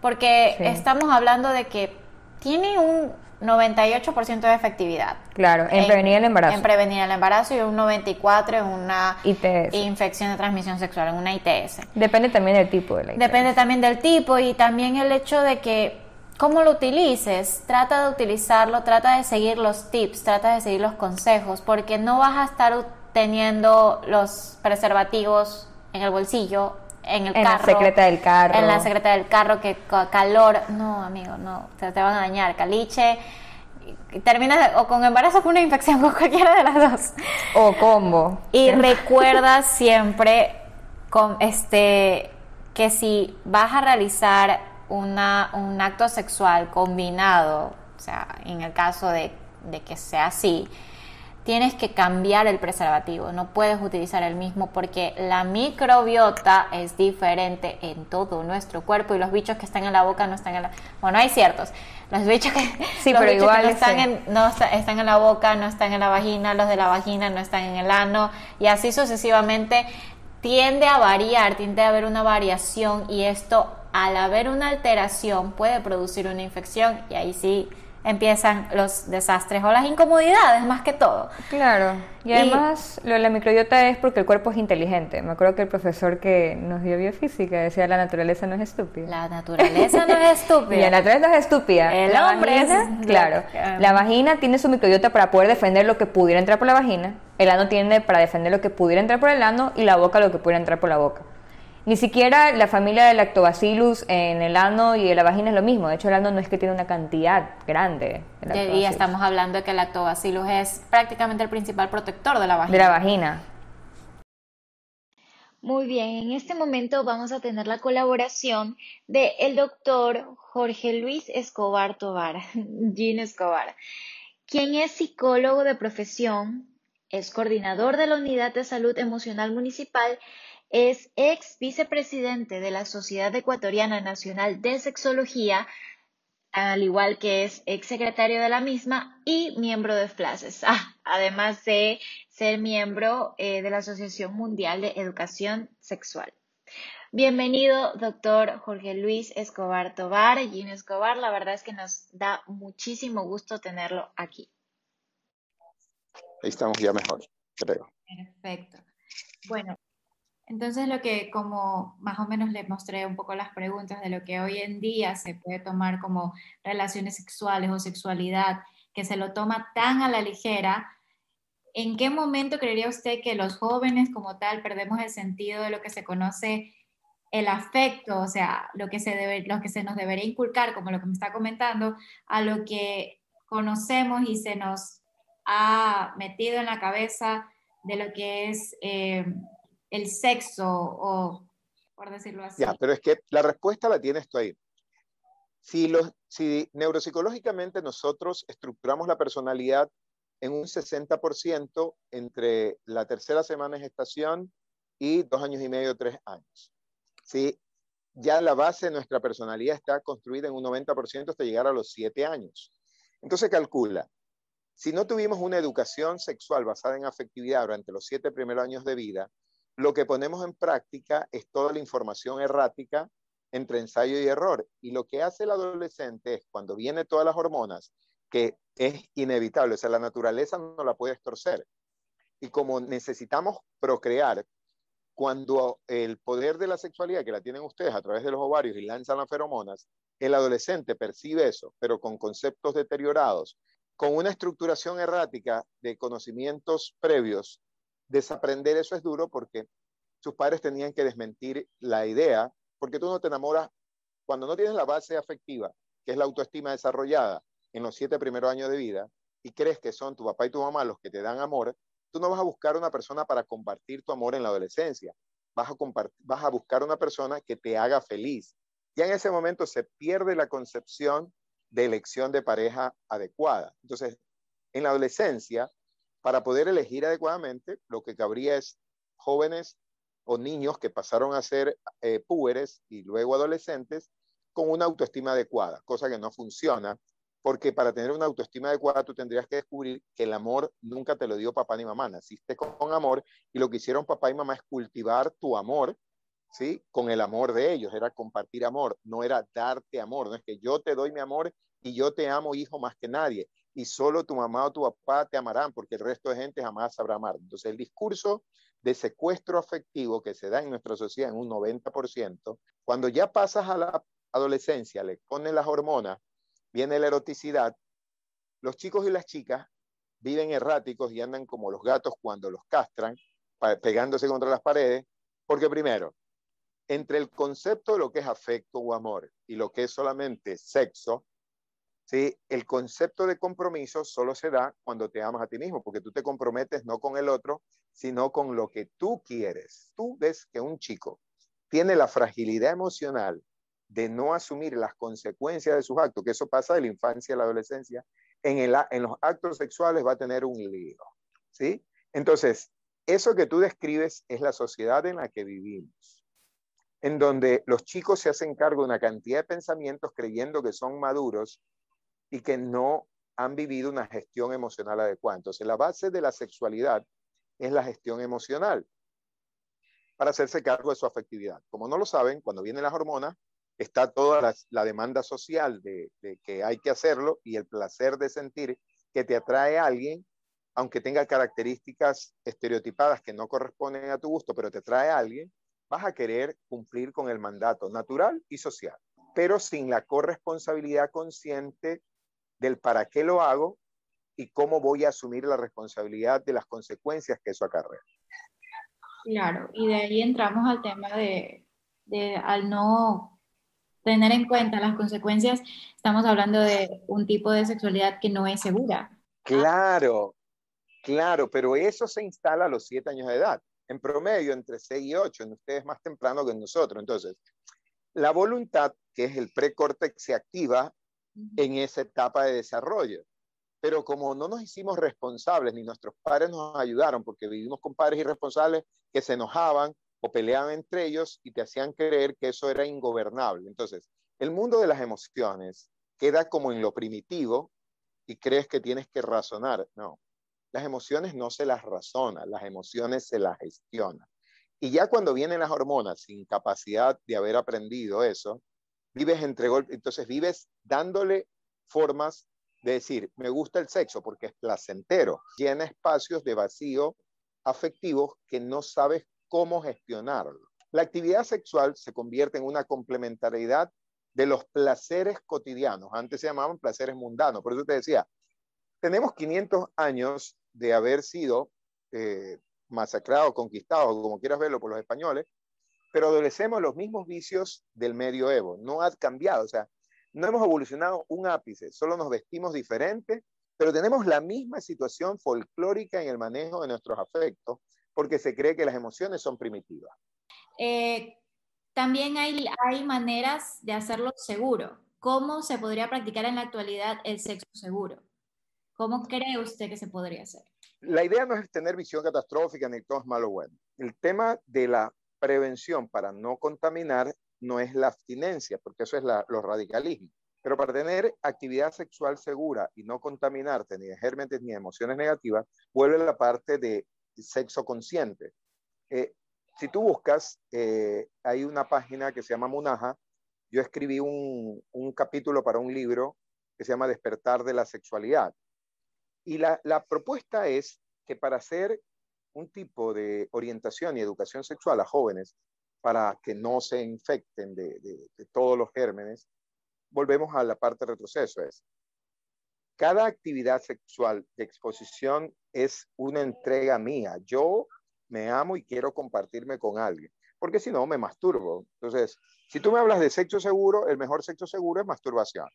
porque estamos hablando de que tiene un 98% de efectividad. Claro, en, prevenir el embarazo. En prevenir el embarazo y un 94% en una infección de transmisión sexual, en una ITS. Depende también del tipo de la ITS. Depende también del tipo y también el hecho de que cómo lo utilices, trata de utilizarlo, trata de seguir los tips, trata de seguir los consejos, porque no vas a estar teniendo los preservativos en el bolsillo en el en carro. la secreta del carro. En la secreta del carro, que calor. No, amigo, no. Te, te van a dañar. Caliche. Y terminas o con embarazo o con una infección, con cualquiera de las dos. O combo. Y recuerda siempre con este que si vas a realizar una, un acto sexual combinado, o sea, en el caso de, de que sea así, tienes que cambiar el preservativo, no puedes utilizar el mismo porque la microbiota es diferente en todo nuestro cuerpo y los bichos que están en la boca no están en la... Bueno, hay ciertos. Los bichos que, sí, pero igual no, están, en, no están en la boca, no están en la vagina, los de la vagina no están en el ano y así sucesivamente tiende a variar, tiende a haber una variación y esto al haber una alteración puede producir una infección y ahí sí empiezan los desastres o las incomodidades más que todo. Claro, y además lo de la microbiota es porque el cuerpo es inteligente. Me acuerdo que el profesor que nos dio biofísica decía la naturaleza no es estúpida. La naturaleza no es estúpida. y la naturaleza no es estúpida. El hombre es... Claro, la vagina tiene su microbiota para poder defender lo que pudiera entrar por la vagina, el ano tiene para defender lo que pudiera entrar por el ano y la boca lo que pudiera entrar por la boca. Ni siquiera la familia de lactobacillus en el ano y en la vagina es lo mismo. De hecho, el ano no es que tiene una cantidad grande de Y estamos hablando de que el lactobacillus es prácticamente el principal protector de la vagina. De la vagina. Muy bien, en este momento vamos a tener la colaboración del el doctor Jorge Luis Escobar Tobar, Gino Escobar, quien es psicólogo de profesión, es coordinador de la Unidad de Salud Emocional Municipal es ex vicepresidente de la Sociedad Ecuatoriana Nacional de Sexología, al igual que es ex secretario de la misma y miembro de FLASES, ah, además de ser miembro eh, de la Asociación Mundial de Educación Sexual. Bienvenido, doctor Jorge Luis Escobar Tobar, Gino Escobar. La verdad es que nos da muchísimo gusto tenerlo aquí. Ahí estamos ya mejor, creo. Perfecto. Bueno, entonces lo que como más o menos le mostré un poco las preguntas de lo que hoy en día se puede tomar como relaciones sexuales o sexualidad, que se lo toma tan a la ligera, ¿en qué momento creería usted que los jóvenes como tal perdemos el sentido de lo que se conoce el afecto, o sea, lo que se, debe, que se nos debería inculcar, como lo que me está comentando, a lo que conocemos y se nos ha metido en la cabeza de lo que es eh, el sexo o por decirlo así. Ya, pero es que la respuesta la tienes tú ahí. Si, los, si neuropsicológicamente nosotros estructuramos la personalidad en un 60% entre la tercera semana de gestación y dos años y medio, tres años. ¿sí? ya la base de nuestra personalidad está construida en un 90% hasta llegar a los 7 años. Entonces calcula, si no tuvimos una educación sexual basada en afectividad durante los 7 primeros años de vida, lo que ponemos en práctica es toda la información errática entre ensayo y error. Y lo que hace el adolescente es, cuando viene todas las hormonas, que es inevitable, o sea, la naturaleza no la puede torcer. Y como necesitamos procrear cuando el poder de la sexualidad que la tienen ustedes a través de los ovarios y lanzan las feromonas, el adolescente percibe eso, pero con conceptos deteriorados, con una estructuración errática de conocimientos previos, desaprender eso es duro porque sus padres tenían que desmentir la idea, porque tú no te enamoras cuando no tienes la base afectiva, que es la autoestima desarrollada en los siete primeros años de vida, y crees que son tu papá y tu mamá los que te dan amor, Tú no vas a buscar una persona para compartir tu amor en la adolescencia. Vas a, vas a buscar una persona que te haga feliz. Ya en ese momento se pierde la concepción de elección de pareja adecuada. Entonces, en la adolescencia, para poder elegir adecuadamente, lo que cabría es jóvenes o niños que pasaron a ser eh, púberes y luego adolescentes con una autoestima adecuada, cosa que no funciona porque para tener una autoestima adecuada tú tendrías que descubrir que el amor nunca te lo dio papá ni mamá, naciste con amor y lo que hicieron papá y mamá es cultivar tu amor, ¿sí? Con el amor de ellos, era compartir amor, no era darte amor, no es que yo te doy mi amor y yo te amo hijo más que nadie y solo tu mamá o tu papá te amarán porque el resto de gente jamás sabrá amar. Entonces el discurso de secuestro afectivo que se da en nuestra sociedad en un 90%, cuando ya pasas a la adolescencia, le ponen las hormonas, viene la eroticidad, los chicos y las chicas viven erráticos y andan como los gatos cuando los castran, pegándose contra las paredes, porque primero, entre el concepto de lo que es afecto o amor y lo que es solamente sexo, ¿sí? el concepto de compromiso solo se da cuando te amas a ti mismo, porque tú te comprometes no con el otro, sino con lo que tú quieres. Tú ves que un chico tiene la fragilidad emocional de no asumir las consecuencias de sus actos, que eso pasa de la infancia a la adolescencia, en, el, en los actos sexuales va a tener un lío, ¿sí? Entonces, eso que tú describes es la sociedad en la que vivimos, en donde los chicos se hacen cargo de una cantidad de pensamientos creyendo que son maduros y que no han vivido una gestión emocional adecuada. Entonces, la base de la sexualidad es la gestión emocional para hacerse cargo de su afectividad. Como no lo saben, cuando vienen las hormonas, está toda la, demanda social de, que hay que hacerlo y el placer de sentir que te atrae a alguien, aunque tenga características estereotipadas que no corresponden a tu gusto, pero te atrae a alguien, vas a querer cumplir con el mandato natural y social, pero sin la corresponsabilidad consciente del para qué lo hago y cómo voy a asumir la responsabilidad de las consecuencias que eso acarrea. Claro, y de ahí entramos al tema de, de al no tener en cuenta las consecuencias, estamos hablando de un tipo de sexualidad que no es segura. Claro, claro, pero eso se instala a los siete años de edad. En promedio, entre 6 y 8, en ustedes más temprano que nosotros. Entonces, la voluntad, que es el precórtex, se activa en esa etapa de desarrollo. Pero como no nos hicimos responsables, ni nuestros padres nos ayudaron, porque vivimos con padres irresponsables que se enojaban o peleaban entre ellos y te hacían creer que eso era ingobernable. Entonces, el mundo de las emociones queda como en lo primitivo y crees que tienes que razonar. No, las emociones no se las razona, las emociones se las gestiona. Y ya cuando vienen las hormonas sin capacidad de haber aprendido eso, vives entre golpes, entonces vives dándole formas de decir, me gusta el sexo porque es placentero, llena espacios de vacío afectivos que no sabes cómo gestionarlo. La actividad sexual se convierte en una complementariedad de los placeres cotidianos. Antes se llamaban placeres mundanos. Por eso te decía, tenemos 500 años de haber sido eh, masacrados, conquistados, como quieras verlo, por los españoles, pero adolecemos los mismos vicios del medioevo. No ha cambiado, o sea, no hemos evolucionado un ápice, solo nos vestimos diferente, pero tenemos la misma situación folclórica en el manejo de nuestros afectos, porque se cree que las emociones son primitivas. Eh, también hay, hay maneras de hacerlo seguro. ¿Cómo se podría practicar en la actualidad el sexo seguro? ¿Cómo cree usted que se podría hacer? La idea no es tener visión catastrófica ni todo es malo o bueno. El tema de la prevención para no contaminar no es la abstinencia, porque eso es la, los radicalismos. Pero para tener actividad sexual segura y no contaminarte ni de gérmenes ni de emociones negativas, vuelve la parte de sexo consciente. Eh, si tú buscas, eh, hay una página que se llama Munaja. Yo escribí un, un, capítulo para un libro que se llama Despertar de la Sexualidad. Y la, la propuesta es que para hacer un tipo de orientación y educación sexual a jóvenes, para que no se infecten de, todos los gérmenes, volvemos a la parte de retroceso. Es, cada actividad sexual de exposición es una entrega mía. Yo me amo y quiero compartirme con alguien, porque si no me masturbo. Entonces, si tú me hablas de sexo seguro, el mejor sexo seguro es masturbación.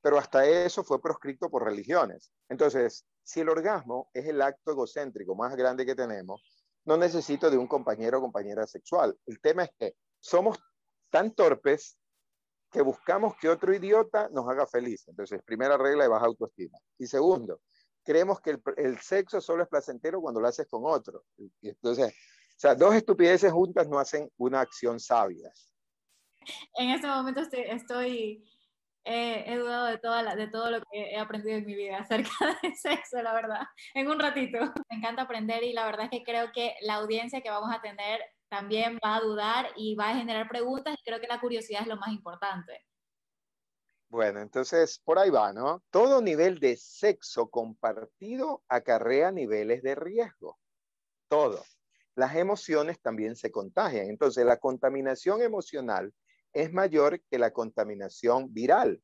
Pero hasta eso fue proscrito por religiones. Entonces, si el orgasmo es el acto egocéntrico más grande que tenemos, no necesito de un compañero o compañera sexual. El tema es que somos tan torpes que buscamos que otro idiota nos haga feliz. Entonces, primera regla de baja autoestima. Y segundo, creemos que el, el, sexo solo es placentero cuando lo haces con otro. Entonces, o sea, dos estupideces juntas no hacen una acción sabia. En este momento estoy, estoy he dudado de, toda de todo lo que he aprendido en mi vida acerca del sexo, la verdad, en un ratito. Me encanta aprender y la verdad es que creo que la audiencia que vamos a tener también va a dudar y va a generar preguntas creo que la curiosidad es lo más importante. Bueno, entonces por ahí va, ¿no? Todo nivel de sexo compartido acarrea niveles de riesgo. Todo. Las emociones también se contagian. Entonces, la contaminación emocional es mayor que la contaminación viral.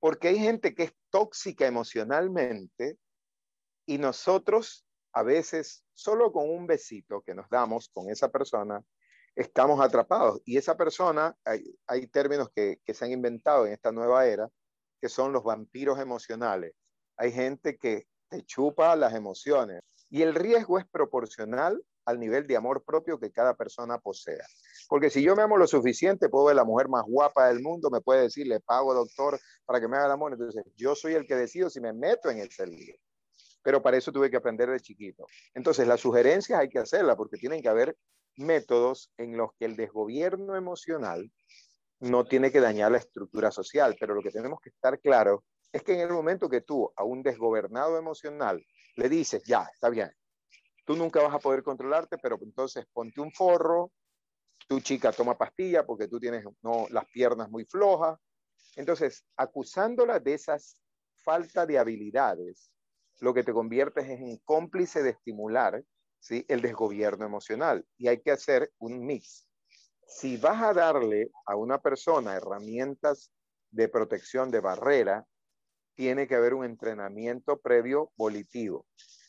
Porque hay gente que es tóxica emocionalmente y nosotros a veces solo con un besito que nos damos con esa persona estamos atrapados. Y esa persona, hay, hay términos que, que, se han inventado en esta nueva era, que son los vampiros emocionales. Hay gente que te chupa las emociones y el riesgo es proporcional al nivel de amor propio que cada persona posea. Porque si yo me amo lo suficiente, puedo ver la mujer más guapa del mundo, me puede decir, le pago doctor para que me haga el amor. Entonces, yo soy el que decido si me meto en ese lío. Pero para eso tuve que aprender de chiquito. Entonces, las sugerencias hay que hacerlas porque tienen que haber métodos en los que el desgobierno emocional no tiene que dañar la estructura social, pero lo que tenemos que estar claro es que en el momento que tú a un desgobernado emocional le dices, ya, está bien, tú nunca vas a poder controlarte, pero entonces ponte un forro, tu chica toma pastilla porque tú tienes no, las piernas muy flojas. Entonces, acusándola de esas falta de habilidades, lo que te conviertes es en cómplice de estimular ¿sí? el desgobierno emocional. Y hay que hacer un mix. Si vas a darle a una persona herramientas de protección de barrera, tiene que haber un entrenamiento previo volitivo.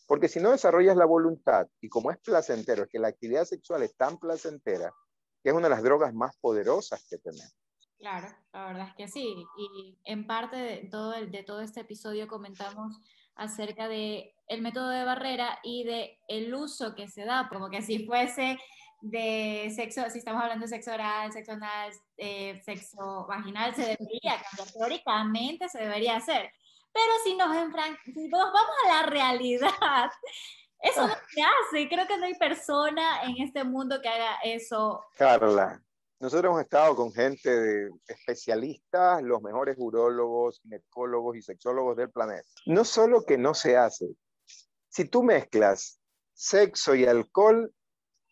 Porque si no desarrollas la voluntad, y como es placentero, es que la actividad sexual es tan placentera, que es una de las drogas más poderosas que tenemos. Claro, la verdad es que sí. Y en parte de todo, el, de todo este episodio comentamos acerca de el método de barrera y de el uso que se da, como que si fuese de sexo, si estamos hablando de sexo oral, sexo anal, eh, sexo vaginal, se debería teóricamente se debería hacer. Pero si nos, si nos vamos a la realidad, eso no se hace. Creo que no hay persona en este mundo que haga eso. Carla, nosotros hemos estado con gente de especialistas, los mejores urólogos, ginecólogos y sexólogos del planeta. No solo que no se hace, si tú mezclas sexo y alcohol,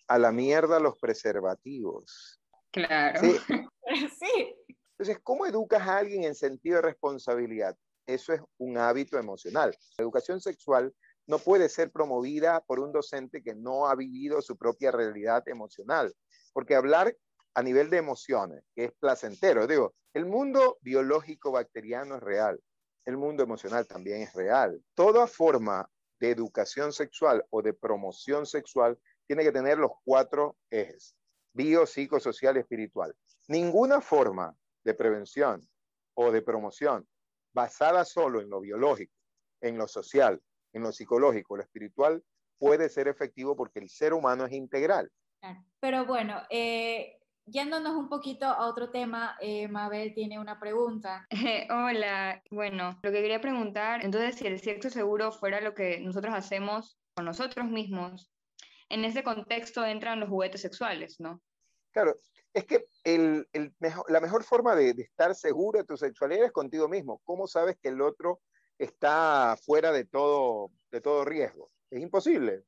a la mierda los preservativos. Claro. Sí. sí. Entonces, ¿cómo educas a alguien en sentido de responsabilidad? Eso es un hábito emocional. La educación sexual no puede ser promovida por un docente que no ha vivido su propia realidad emocional, porque hablar a nivel de emociones, que es placentero, digo, el mundo biológico bacteriano es real, el mundo emocional también es real. Toda forma de educación sexual o de promoción sexual tiene que tener los cuatro ejes, bio, psicosocial espiritual. Ninguna forma de prevención o de promoción basada solo en lo biológico, en lo social, en lo psicológico, lo espiritual, puede ser efectivo porque el ser humano es integral. Pero bueno, eh, yéndonos un poquito a otro tema, eh, Mabel tiene una pregunta. Eh, hola, bueno, lo que quería preguntar, entonces si el sexo seguro fuera lo que nosotros hacemos con nosotros mismos, en ese contexto entran los juguetes sexuales, ¿no? Claro, es que la mejor forma de, estar seguro de tu sexualidad es contigo mismo. ¿Cómo sabes que el otro está fuera de todo, de todo riesgo? Es imposible.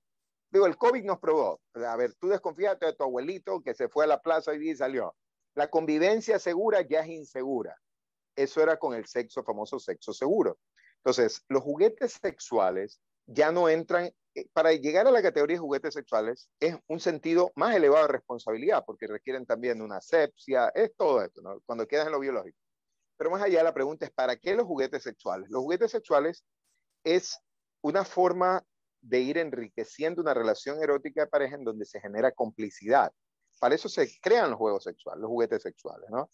Digo, el COVID nos probó. A ver, tú desconfíate de tu abuelito que se fue a la plaza y salió. La convivencia segura ya es insegura. Eso era con el sexo, famoso sexo seguro. Entonces, los juguetes sexuales ya no entran, para llegar a la categoría de juguetes sexuales es un sentido más elevado de responsabilidad, porque requieren también una asepsia, es todo esto, ¿no? cuando quedas en lo biológico. Pero más allá la pregunta es, ¿para qué los juguetes sexuales? Los juguetes sexuales es una forma de ir enriqueciendo una relación erótica de pareja en donde se genera complicidad. Para eso se crean los juegos sexuales, los juguetes sexuales, ¿no?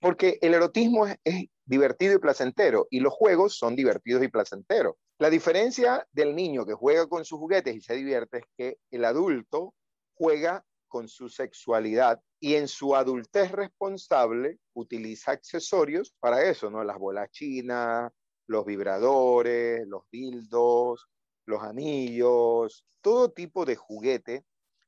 Porque el erotismo es, divertido y placentero y los juegos son divertidos y placenteros. La diferencia del niño que juega con sus juguetes y se divierte es que el adulto juega con su sexualidad y en su adultez responsable utiliza accesorios para eso, ¿no? Las bolas chinas, los vibradores, los dildos, los anillos, todo tipo de juguete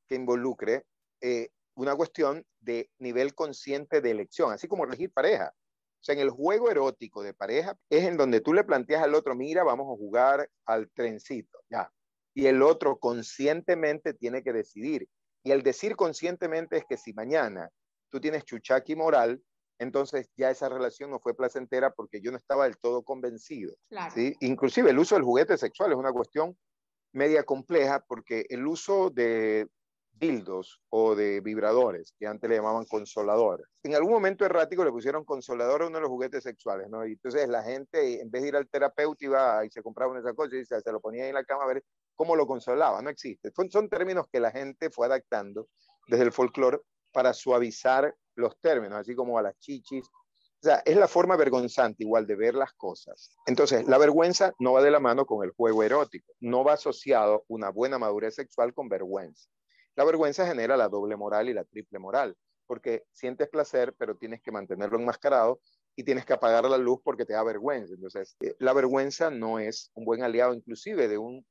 que involucre eh, una cuestión de nivel consciente de elección, así como elegir pareja. O sea, en el juego erótico de pareja es en donde tú le planteas al otro, mira, vamos a jugar al trencito, ya. Y el otro conscientemente tiene que decidir. Y el decir conscientemente es que si mañana tú tienes chuchaki moral, entonces ya esa relación no fue placentera porque yo no estaba del todo convencido. ¿sí? Inclusive el uso del juguete sexual es una cuestión media compleja porque el uso de dildos o de vibradores, que antes le llamaban consoladores. En algún momento errático le pusieron consolador a uno de los juguetes sexuales, ¿no? Y entonces la gente, en vez de ir al terapeuta, iba y se compraba una esa cosa y se, lo ponía ahí en la cama a ver cómo lo consolaba. No existe. Son, son términos que la gente fue adaptando desde el folclore para suavizar los términos, así como a las chichis. O sea, es la forma vergonzante igual de ver las cosas. Entonces, la vergüenza no va de la mano con el juego erótico, no va asociado una buena madurez sexual con vergüenza. La vergüenza genera la doble moral y la triple moral, porque sientes placer, pero tienes que mantenerlo enmascarado y tienes que apagar la luz porque te da vergüenza. Entonces, eh, la vergüenza no es un buen aliado inclusive de un,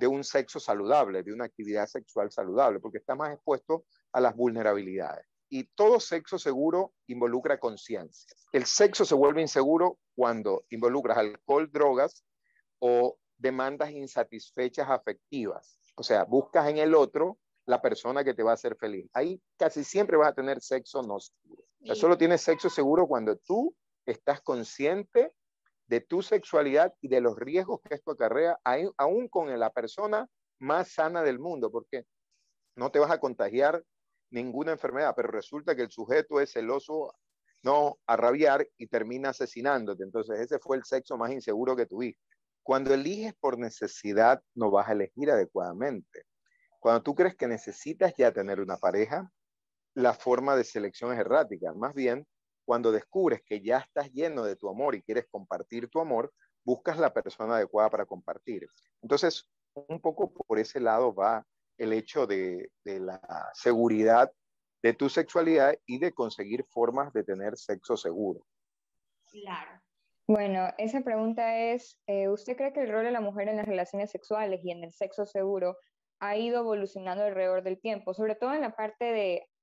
de un sexo saludable, de una actividad sexual saludable, porque está más expuesto a las vulnerabilidades. Y todo sexo seguro involucra conciencia. El sexo se vuelve inseguro cuando involucras alcohol, drogas o demandas insatisfechas afectivas. O sea, buscas en el otro la persona que te va a hacer feliz. Ahí casi siempre vas a tener sexo no seguro. solo tienes sexo seguro cuando tú estás consciente de tu sexualidad y de los riesgos que esto acarrea, aún con la persona más sana del mundo, porque no te vas a contagiar ninguna enfermedad, pero resulta que el sujeto es celoso, no a rabiar y termina asesinándote. Entonces ese fue el sexo más inseguro que tuviste. Cuando eliges por necesidad, no vas a elegir adecuadamente. Cuando tú crees que necesitas ya tener una pareja, la forma de selección es errática. Más bien, cuando descubres que ya estás lleno de tu amor y quieres compartir tu amor, buscas la persona adecuada para compartir. Entonces, un poco por ese lado va el hecho de, la seguridad de tu sexualidad y de conseguir formas de tener sexo seguro. Claro. Bueno, esa pregunta es, eh, ¿usted cree que el rol de la mujer en las relaciones sexuales y en el sexo seguro ha ido evolucionando alrededor del tiempo, sobre todo en la parte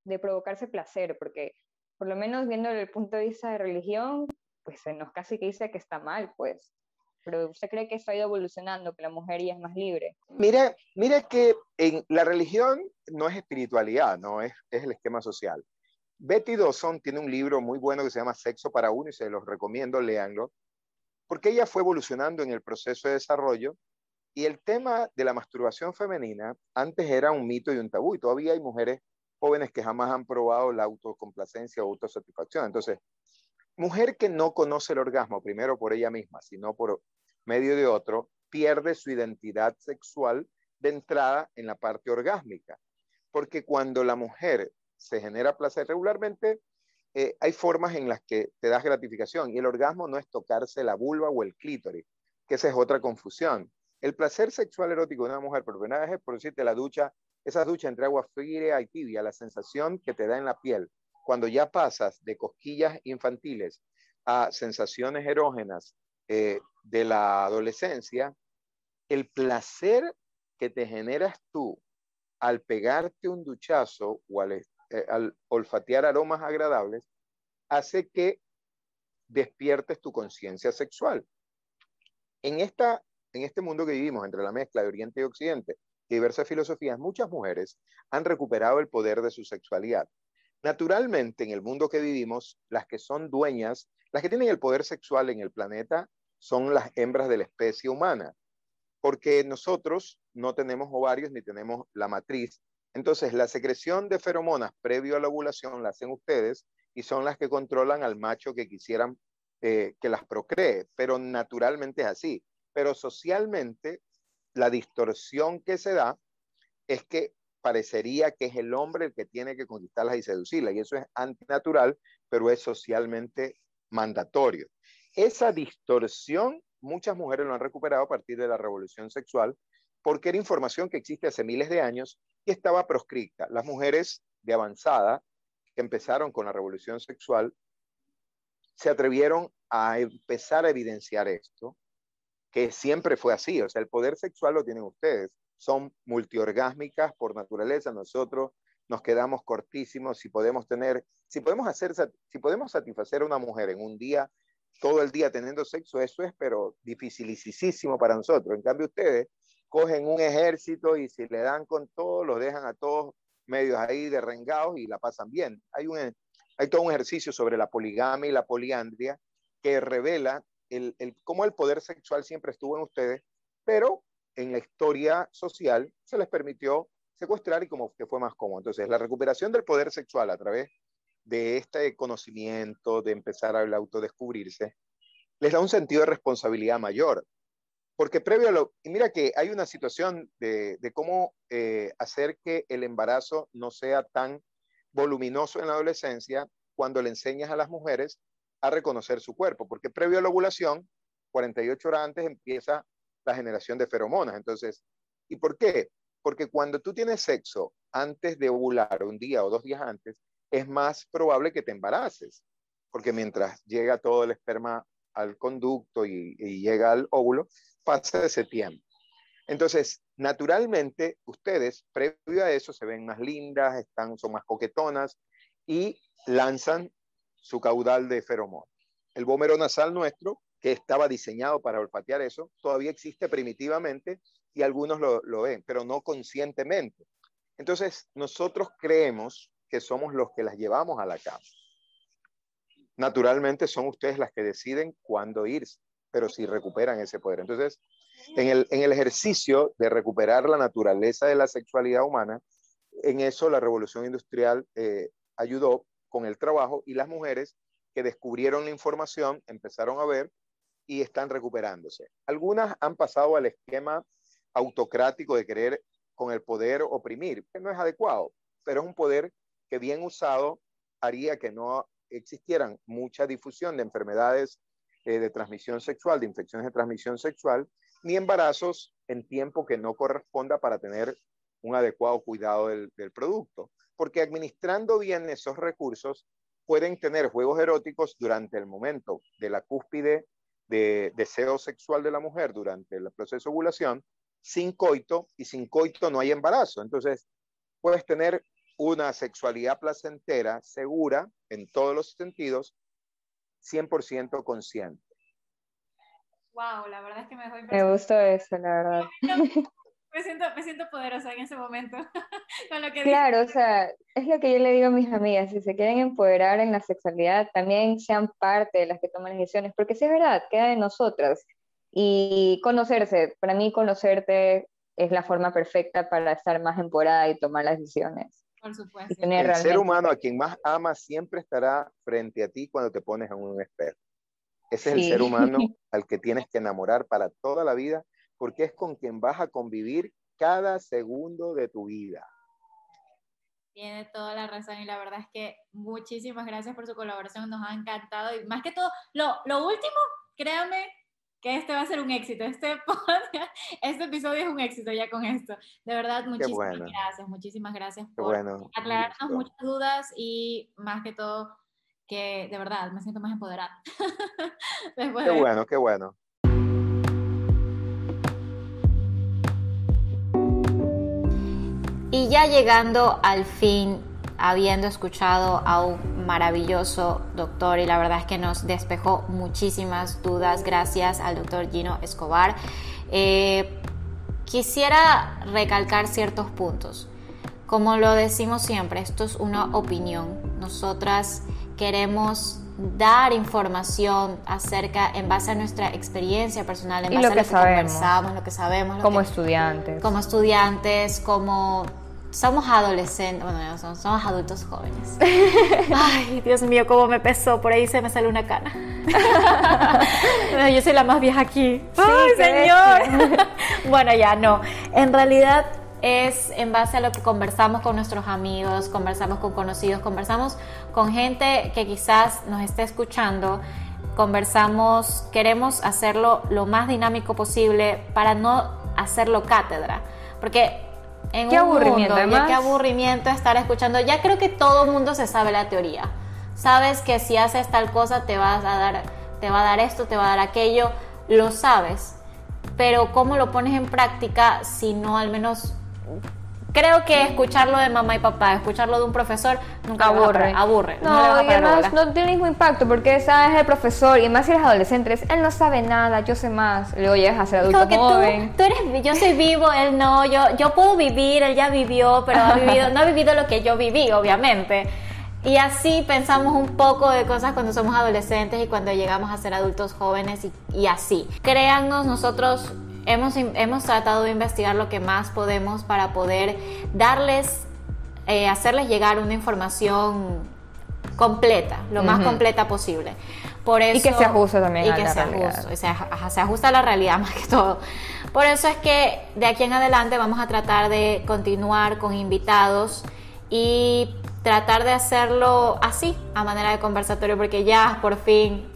de, provocarse placer, porque por lo menos viendo el punto de vista de religión, pues se nos casi que dice que está mal, pues. Pero ¿usted cree que eso ha ido evolucionando, que la mujer ya es más libre? Mira, mira que en la religión no es espiritualidad, no es, es el esquema social. Betty Dawson tiene un libro muy bueno que se llama Sexo para uno y se los recomiendo, léanlo, porque ella fue evolucionando en el proceso de desarrollo y el tema de la masturbación femenina antes era un mito y un tabú, y todavía hay mujeres jóvenes que jamás han probado la autocomplacencia o autosatisfacción. Entonces, mujer que no conoce el orgasmo, primero por ella misma, sino por medio de otro, pierde su identidad sexual de entrada en la parte orgásmica. Porque cuando la mujer se genera placer regularmente, eh, hay formas en las que te das gratificación y el orgasmo no es tocarse la vulva o el clítoris, que esa es otra confusión. El placer sexual erótico de una mujer por primera vez es por la ducha, esa ducha entre agua fría y tibia, la sensación que te da en la piel. Cuando ya pasas de cosquillas infantiles a sensaciones erógenas eh, de la adolescencia, el placer que te generas tú al pegarte un duchazo o al, eh, al olfatear aromas agradables, hace que despiertes tu conciencia sexual. En, esta, en este mundo que vivimos entre la mezcla de Oriente y Occidente, diversas filosofías, muchas mujeres han recuperado el poder de su sexualidad. Naturalmente, en el mundo que vivimos, las que son dueñas, las que tienen el poder sexual en el planeta, son las hembras de la especie humana, porque nosotros no tenemos ovarios ni tenemos la matriz. Entonces, la secreción de feromonas previo a la ovulación la hacen ustedes y son las que controlan al macho que quisieran eh, que las procree, pero naturalmente es así. Pero socialmente, la distorsión que se da es que parecería que es el hombre el que tiene que conquistarlas y seducirlas, y eso es antinatural, pero es socialmente mandatorio. Esa distorsión, muchas mujeres lo han recuperado a partir de la revolución sexual, porque era información que existe hace miles de años y estaba proscripta. Las mujeres de avanzada que empezaron con la revolución sexual se atrevieron a empezar a evidenciar esto, que siempre fue así, o sea, el poder sexual lo tienen ustedes, son multiorgásmicas por naturaleza, nosotros nos quedamos cortísimos, si podemos tener, si podemos hacer, si podemos satisfacer a una mujer en un día, todo el día teniendo sexo, eso es, pero dificilísimo para nosotros. En cambio, ustedes cogen un ejército y si le dan con todo, los dejan a todos medios ahí derrengados y la pasan bien. Hay, un, hay todo un ejercicio sobre la poligamia y la poliandria que revela el, el, cómo el poder sexual siempre estuvo en ustedes, pero en la historia social se les permitió secuestrar y como que fue más cómodo. Entonces, la recuperación del poder sexual a través de este conocimiento, de empezar a autodescubrirse, les da un sentido de responsabilidad mayor. Porque previo a lo... Y mira que hay una situación de, de cómo eh, hacer que el embarazo no sea tan voluminoso en la adolescencia cuando le enseñas a las mujeres a reconocer su cuerpo. Porque previo a la ovulación, 48 horas antes empieza la generación de feromonas. Entonces, ¿y por qué? Porque cuando tú tienes sexo antes de ovular, un día o dos días antes, es más probable que te embaraces, porque mientras llega todo el esperma al conducto y, llega al óvulo, pasa ese tiempo. Entonces, naturalmente, ustedes, previo a eso, se ven más lindas, están, son más coquetonas y lanzan su caudal de feromonas. El bómero nasal nuestro que estaba diseñado para olfatear eso, todavía existe primitivamente y algunos lo, ven, pero no conscientemente. Entonces, nosotros creemos que somos los que las llevamos a la cama. Naturalmente son ustedes las que deciden cuándo irse, pero si recuperan ese poder. Entonces, en el, en el ejercicio de recuperar la naturaleza de la sexualidad humana, en eso la revolución industrial eh, ayudó con el trabajo y las mujeres que descubrieron la información empezaron a ver y están recuperándose. Algunas han pasado al esquema autocrático de querer con el poder oprimir, que no es adecuado, pero es un poder que bien usado haría que no existieran mucha difusión de enfermedades eh, de transmisión sexual, de infecciones de transmisión sexual, ni embarazos en tiempo que no corresponda para tener un adecuado cuidado del, del producto. Porque administrando bien esos recursos, pueden tener juegos eróticos durante el momento de la cúspide de deseo sexual de la mujer durante el proceso de ovulación sin coito y sin coito no hay embarazo. Entonces, puedes tener una sexualidad placentera, segura, en todos los sentidos, 100% consciente. Wow, la verdad es que me dejó Me gustó eso, la verdad. Me siento, me siento poderosa en ese momento. con lo que claro, o sea, es lo que yo le digo a mis amigas, si se quieren empoderar en la sexualidad, también sean parte de las que toman decisiones, porque si es verdad, queda de nosotras. Y conocerse, para mí conocerte es la forma perfecta para estar más empoderada y tomar las decisiones. Por supuesto. El ser humano a quien más ama siempre estará frente a ti cuando te pones en un espejo. Ese es el ser humano al que tienes que enamorar para toda la vida porque es con quien vas a convivir cada segundo de tu vida. Tiene toda la razón y la verdad es que muchísimas gracias por su colaboración, nos ha encantado y más que todo, lo, lo último, créame que este va a ser un éxito, este, este episodio es un éxito ya con esto. De verdad, muchísimas gracias, muchísimas gracias por aclararnos muchas dudas y más que todo que de verdad me siento más empoderada. qué bueno, qué bueno. Y ya llegando al fin, habiendo escuchado a un maravilloso doctor y la verdad es que nos despejó muchísimas dudas gracias al doctor Gino Escobar, eh, quisiera recalcar ciertos puntos. Como lo decimos siempre, esto es una opinión. Nosotras queremos dar información acerca, en base a nuestra experiencia personal, en base lo a que lo que sabemos. conversamos, lo que sabemos. como que, estudiantes. Como estudiantes, como somos adolescentes, bueno, no, somos, somos adultos jóvenes. Ay, Dios mío, cómo me pesó, por ahí se me sale una cana. Yo soy la más vieja aquí. Ay, qué señor. bueno, ya no. En realidad es en base a lo que conversamos con nuestros amigos, conversamos con conocidos, conversamos con gente que quizás nos esté escuchando, conversamos, queremos hacerlo lo más dinámico posible para no hacerlo cátedra, porque en Qué un aburrimiento, mundo, ya qué aburrimiento estar escuchando, ya creo que todo el mundo se sabe la teoría, sabes que si haces tal cosa te vas a dar, te va a dar esto, te va a dar aquello, lo sabes, pero cómo lo pones en práctica si no al menos creo que escucharlo de mamá y papá, escucharlo de un profesor nunca aburre. parar- aburre. No, le vas a y parar además no tiene mismo impacto porque sabes el profesor y más si eres adolescente, es, él no sabe nada, yo sé más. Luego llegas a ser adulto como que joven. tú, tú eres, yo soy vivo, él no, yo, yo puedo vivir, él ya vivió, pero ha vivido, no ha vivido lo que yo viví, obviamente. Y así pensamos un poco de cosas cuando somos adolescentes y cuando llegamos a ser adultos jóvenes y, y así. Créannos, nosotros hemos, hemos tratado de investigar lo que más podemos para poder darles, eh, hacerles llegar una información completa, lo más completa posible. Por eso, Y que se ajuste también y a que la se realidad. ajuste, ajá, se ajusta a la realidad más que todo. Por eso es que de aquí en adelante vamos a tratar de continuar con invitados y tratar de hacerlo así, a manera de conversatorio, porque ya por fin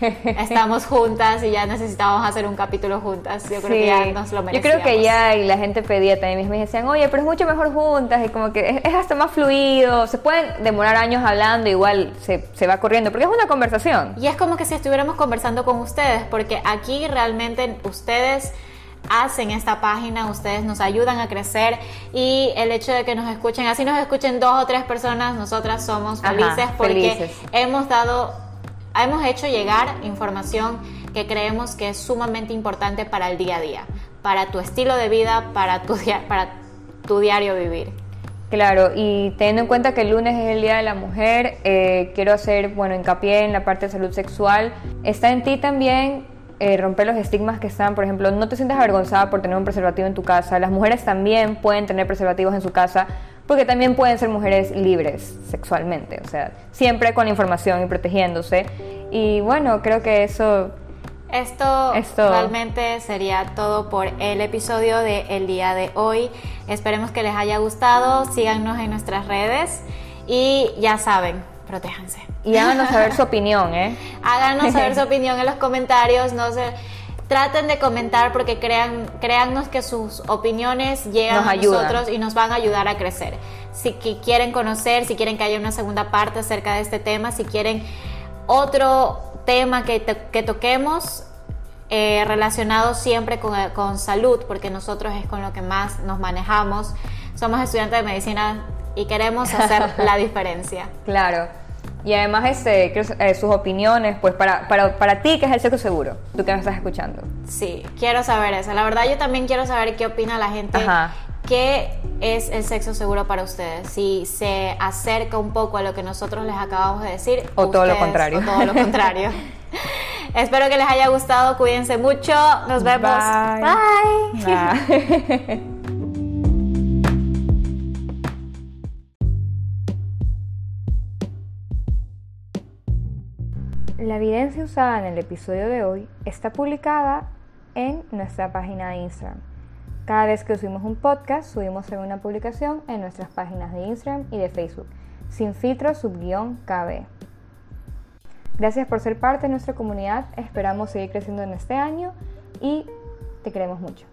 estamos juntas y ya necesitábamos hacer un capítulo juntas. Yo creo que ya nos lo Yo merecíamos. creo que ya, y la gente pedía también, me decían, oye, pero es mucho mejor juntas, y como que es, es hasta más fluido, se pueden demorar años hablando, igual se, se va corriendo, porque es una conversación. Y es como que si estuviéramos conversando con ustedes, porque aquí realmente ustedes hacen esta página, ustedes nos ayudan a crecer y el hecho de que nos escuchen, así nos escuchen dos o tres personas, nosotras somos Ajá, felices porque felices. hemos dado, hemos hecho llegar información que creemos que es sumamente importante para el día a día, para tu estilo de vida, para tu, para tu diario vivir. Claro, y teniendo en cuenta que el lunes es el Día de la Mujer, eh, quiero hacer, bueno, hincapié en la parte de salud sexual. Está en ti también eh, romper los estigmas que están, por ejemplo, no te sientas avergonzada por tener un preservativo en tu casa. Las mujeres también pueden tener preservativos en su casa porque también pueden ser mujeres libres sexualmente, o sea, siempre con la información y protegiéndose. Y bueno, creo que eso Esto realmente sería todo por el episodio de el día de hoy. Esperemos que les haya gustado. Síganos en nuestras redes y ya saben, protéjanse. y háganos saber su opinión, ¿eh? Háganos saber su opinión en los comentarios. No se traten de comentar porque crean, créannos que sus opiniones llegan Nos a nosotros y nos van a ayudar a crecer. Si quieren conocer, si quieren que haya una segunda parte acerca de este tema, si quieren otro tema que, que toquemos eh, relacionado siempre con, con salud, porque nosotros es con lo que más nos manejamos. Somos estudiantes de medicina y queremos hacer la diferencia. Claro. Y además este, eh, sus opiniones, pues para, para, para ti que es el sexo seguro, tú que me estás escuchando. Sí, quiero saber eso. La verdad yo también quiero saber qué opina la gente. Ajá. ¿Qué es el sexo seguro para ustedes? Si se acerca un poco a lo que nosotros les acabamos de decir. O todo lo ustedes- contrario. O todo lo contrario. Espero que les haya gustado. Cuídense mucho. Nos vemos. Bye. Bye. Nah. La evidencia usada en el episodio de hoy está publicada en nuestra página de Instagram. Cada vez que subimos un podcast, subimos una publicación en nuestras páginas de Instagram y de Facebook, sin filtro subguión KB. Gracias por ser parte de nuestra comunidad, esperamos seguir creciendo en este año y te queremos mucho.